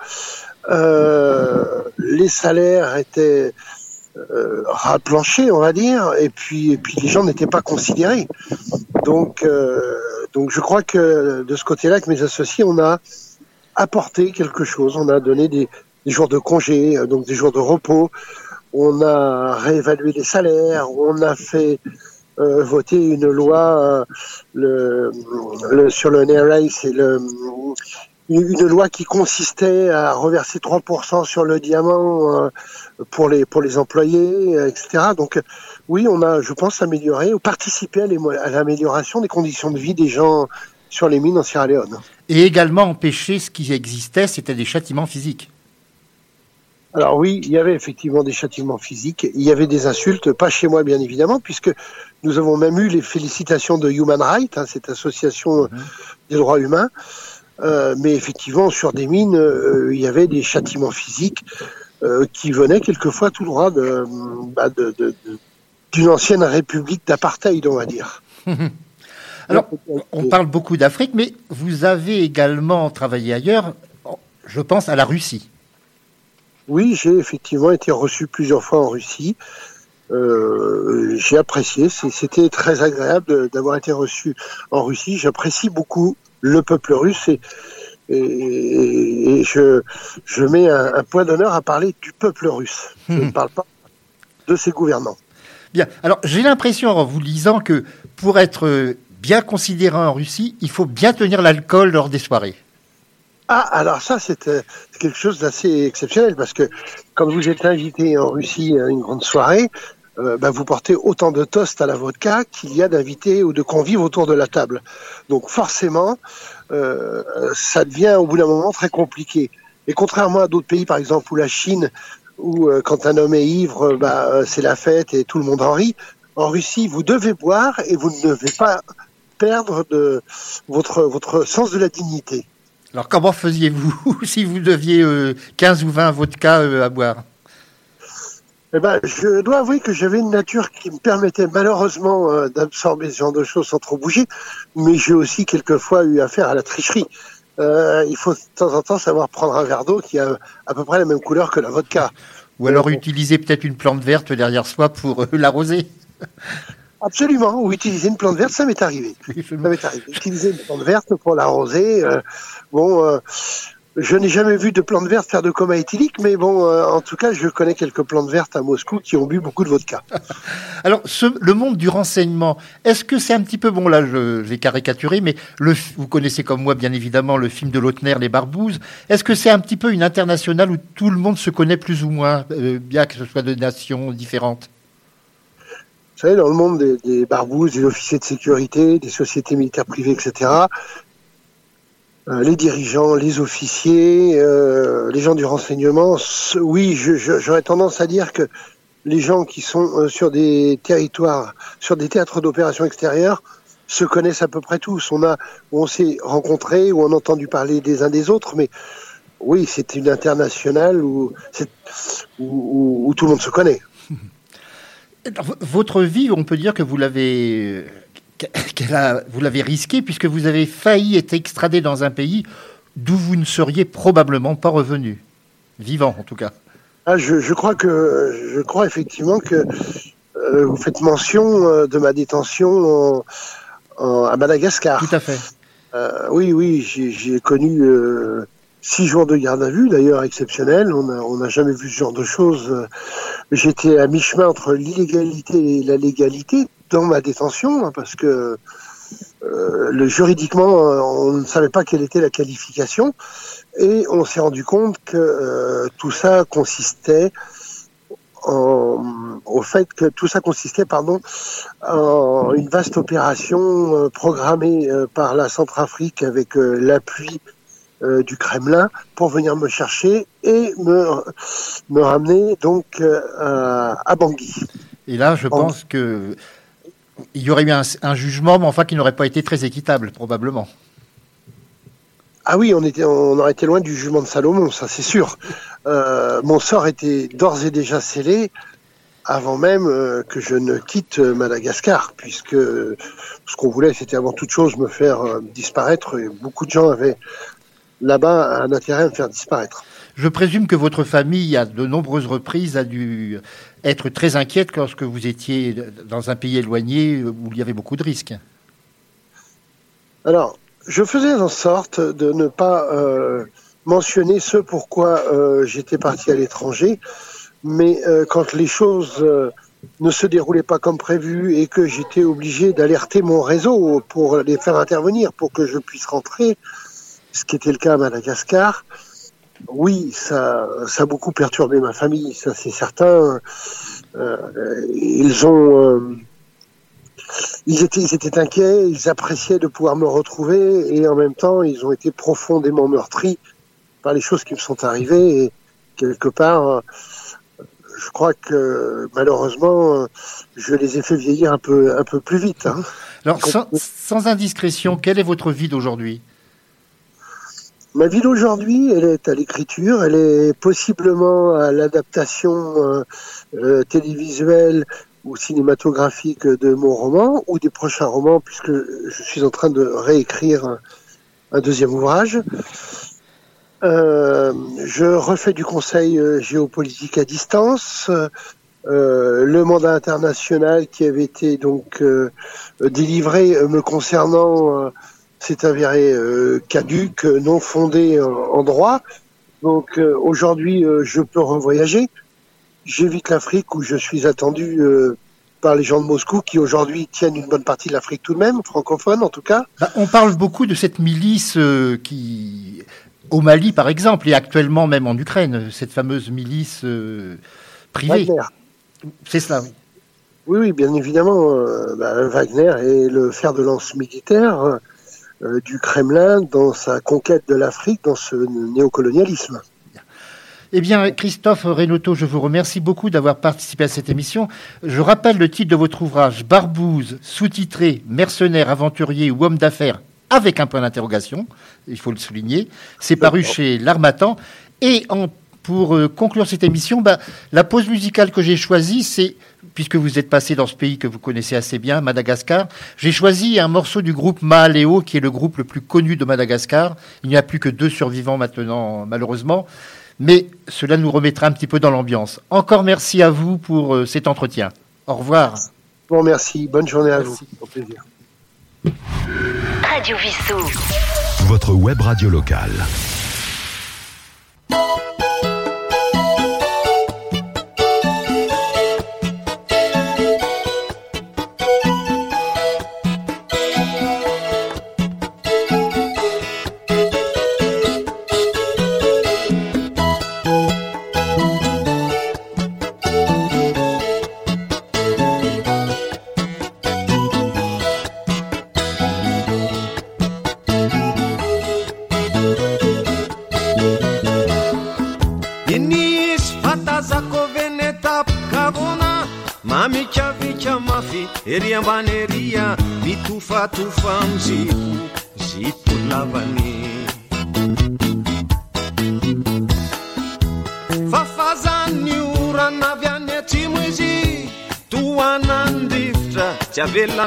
Euh, les salaires étaient euh, on va dire, et puis, les gens n'étaient pas considérés. Donc, euh, donc je crois que de ce côté-là, avec mes associés, on a apporté quelque chose. On a donné des, jours de congé, euh, donc des jours de repos. On a réévalué les salaires. On a fait voter une loi sur le NRA, une loi qui consistait à reverser 3% sur le diamant pour les pour les employés, etc. Donc oui, on a, je pense, amélioré ou participé à l'amélioration des conditions de vie des gens sur les mines en Sierra Leone. Et également empêcher ce qui existait, c'était des châtiments physiques. Alors oui, il y avait effectivement des châtiments physiques, il y avait des insultes, pas chez moi bien évidemment, puisque nous avons même eu les félicitations de Human Rights, hein, cette association mhm. des droits humains, euh, mais effectivement sur des mines, euh, il y avait des châtiments physiques euh, qui venaient quelquefois tout droit de, bah, d'une ancienne république d'apartheid, on va dire. Alors, on parle beaucoup d'Afrique, mais vous avez également travaillé ailleurs, je pense à la Russie. Oui, j'ai effectivement été reçu plusieurs fois en Russie. Euh, j'ai apprécié, c'était très agréable d'avoir été reçu en Russie. J'apprécie beaucoup le peuple russe et, et, je, je, mets un, point d'honneur à parler du peuple russe. Je ne parle pas de ses gouvernants. Bien, alors j'ai l'impression en vous lisant que pour être bien considéré en Russie, il faut bien tenir l'alcool lors des soirées. Ah, alors ça, c'est quelque chose d'assez exceptionnel parce que quand vous êtes invité en Russie à une grande soirée, euh, bah, vous portez autant de toasts à la vodka qu'il y a d'invités ou de convives autour de la table. Donc forcément, euh, ça devient au bout d'un moment très compliqué. Et contrairement à d'autres pays, par exemple, où la Chine, où euh, quand un homme est ivre, bah, c'est la fête et tout le monde en rit, en Russie, vous devez boire et vous ne devez pas perdre de votre, votre sens de la dignité. Alors comment faisiez-vous si vous deviez 15 euh, ou 20 vodka euh, à boire? Eh ben, je dois avouer que j'avais une nature qui me permettait malheureusement euh, d'absorber ce genre de choses sans trop bouger, mais j'ai aussi quelquefois eu affaire à la tricherie. il faut de temps en temps savoir prendre un verre d'eau qui a à peu près la même couleur que la vodka. Ou alors utiliser peut-être une plante verte derrière soi pour l'arroser. Absolument, ou utiliser une plante verte, ça m'est arrivé. Ça m'est arrivé. Utiliser une plante verte pour l'arroser. Euh, bon, euh, je n'ai jamais vu de plante verte faire de coma éthylique, mais bon, euh, en tout cas, je connais quelques plantes vertes à Moscou qui ont bu beaucoup de vodka. Alors, ce, le monde du renseignement, est-ce que c'est un petit peu, bon là, je vais caricaturer, mais le, vous connaissez comme moi, bien évidemment, le film de Lautner, Les Barbouzes. Est-ce que c'est un petit peu une internationale où tout le monde se connaît plus ou moins, bien que ce soit de nations différentes? Vous savez, dans le monde des, des barbouzes, des officiers de sécurité, des sociétés militaires privées, etc., euh, les dirigeants, les officiers, euh, les gens du renseignement, oui, j'aurais tendance à dire que les gens qui sont euh, sur des territoires, sur des théâtres d'opération extérieures, se connaissent à peu près tous. On a, on s'est rencontrés ou on a entendu parler des uns des autres, mais oui, c'est une internationale où tout le monde se connaît. Votre vie, on peut dire que vous l'avez, vous l'avez risqué puisque vous avez failli être extradé dans un pays d'où vous ne seriez probablement pas revenu, vivant en tout cas. Ah, je, crois que, je crois effectivement que euh, vous faites mention euh, de ma détention à Madagascar. Tout à fait. Euh, oui, oui, j'ai connu six jours de garde à vue, d'ailleurs exceptionnel. On n'a jamais vu ce genre de choses. J'étais à mi-chemin entre l'illégalité et la légalité dans ma détention, hein, parce que euh, le, juridiquement, on ne savait pas quelle était la qualification, et on s'est rendu compte que euh, tout ça consistait en, au fait que tout ça consistait, pardon, en une vaste opération euh, programmée par la Centrafrique avec l'appui euh, du Kremlin pour venir me chercher et me, me ramener donc euh, à Bangui. Et là, je pense que il y aurait eu un, jugement, mais enfin qui n'aurait pas été très équitable, probablement. Ah oui, on, était, on aurait été loin du jugement de Salomon, ça c'est sûr. Euh, mon sort était d'ores et déjà scellé avant même que je ne quitte Madagascar, puisque ce qu'on voulait, c'était avant toute chose me faire disparaître. Et beaucoup de gens avaient là-bas un intérêt à me faire disparaître. Je présume que votre famille, à de nombreuses reprises, a dû être très inquiète lorsque vous étiez dans un pays éloigné où il y avait beaucoup de risques. Alors, je faisais en sorte de ne pas euh, mentionner ce pourquoi euh, j'étais parti à l'étranger, mais euh, quand les choses ne se déroulaient pas comme prévu et que j'étais obligé d'alerter mon réseau pour les faire intervenir, pour que je puisse rentrer, ce qui était le cas à Madagascar. Oui, ça, ça a beaucoup perturbé ma famille, ça c'est certain. Euh, ils ont, euh, ils étaient, inquiets, ils appréciaient de pouvoir me retrouver et en même temps, ils ont été profondément meurtris par les choses qui me sont arrivées et quelque part, euh, je crois que malheureusement, je les ai fait vieillir un peu, un peu plus vite. Hein. Alors, sans, sans indiscrétion, quelle est votre vie d'aujourd'hui? Ma vie d'aujourd'hui, elle est à l'écriture, elle est possiblement à l'adaptation euh, euh, télévisuelle ou cinématographique de mon roman ou des prochains romans, puisque je suis en train de réécrire un, deuxième ouvrage. Euh, je refais du conseil géopolitique à distance. Le mandat international qui avait été donc délivré me concernant s'est avéré euh, caduque, non fondé en, droit. Donc euh, aujourd'hui, euh, je peux revoyager. J'évite l'Afrique où je suis attendu par les gens de Moscou qui aujourd'hui tiennent une bonne partie de l'Afrique tout de même, francophone en tout cas. Bah, on parle beaucoup de cette milice qui, au Mali par exemple, et actuellement même en Ukraine, cette fameuse milice privée. C'est cela, oui. Oui, oui, bien évidemment. Bah, Wagner est le fer de lance militaire euh, du Kremlin dans sa conquête de l'Afrique, dans ce néocolonialisme. Eh bien, Christophe Reynaud, je vous remercie beaucoup d'avoir participé à cette émission. Je rappelle le titre de votre ouvrage, Barbouze, sous-titré Mercenaire, aventurier ou homme d'affaires, avec un point d'interrogation, il faut le souligner. C'est paru chez L'Armatan. Et en pour euh, conclure cette émission, bah, la pause musicale que j'ai choisie, c'est, puisque vous êtes passé dans ce pays que vous connaissez assez bien, Madagascar, j'ai choisi un morceau du groupe Mahaleo, qui est le groupe le plus connu de Madagascar. Il n'y a plus que deux survivants maintenant, malheureusement. Mais cela nous remettra un petit peu dans l'ambiance. Encore merci à vous pour euh, cet entretien. Au revoir. Bon, merci. Bonne journée à vous. Au plaisir. Radio Vissou. Votre web radio locale.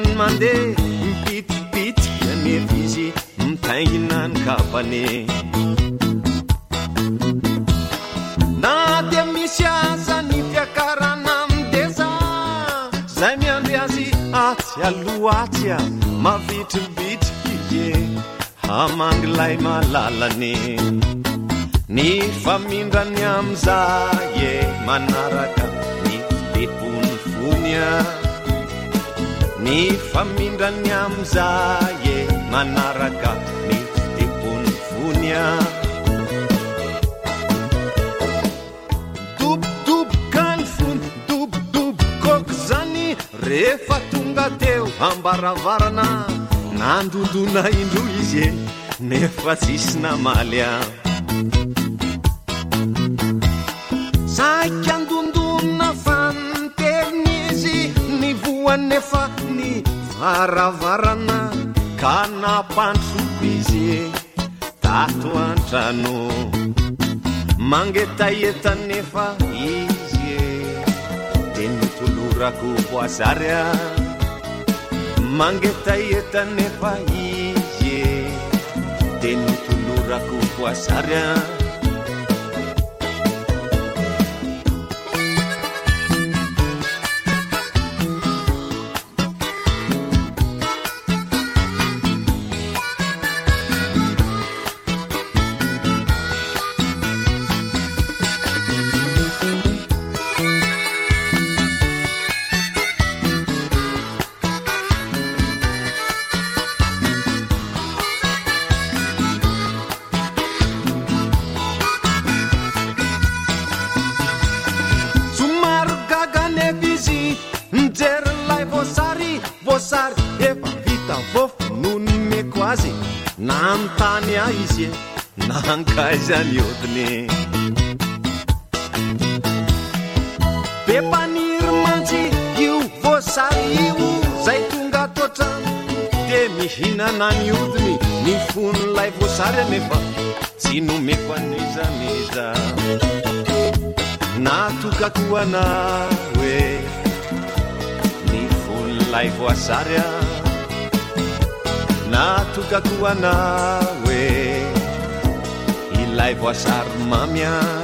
gunman zaye manaraka ny tepony vonya dobodoboka ny fony dobodobokoko zany rehefa tonga teo ambaravarana nandondona indro izy e nefa tsisy namaly a. Saika andondonna fanteriny izy ny voany nefa ny varavarana ka nampandroko izy e, tato an-trano. Mangetaeta nefa izy e de nitolorako voazary a. Mangetaeta nefa izy e de nitolorako voazary a. izany odiny be mpaniry mantsy io voasary io zay tonga toatrano de mihinana ny odiny ny fon'ilay voasary anefa. Tsy nomeko anizaniza natokako ana hoe ny fon'ilay voasary a. Natokako ana hoe lai voasar mamia?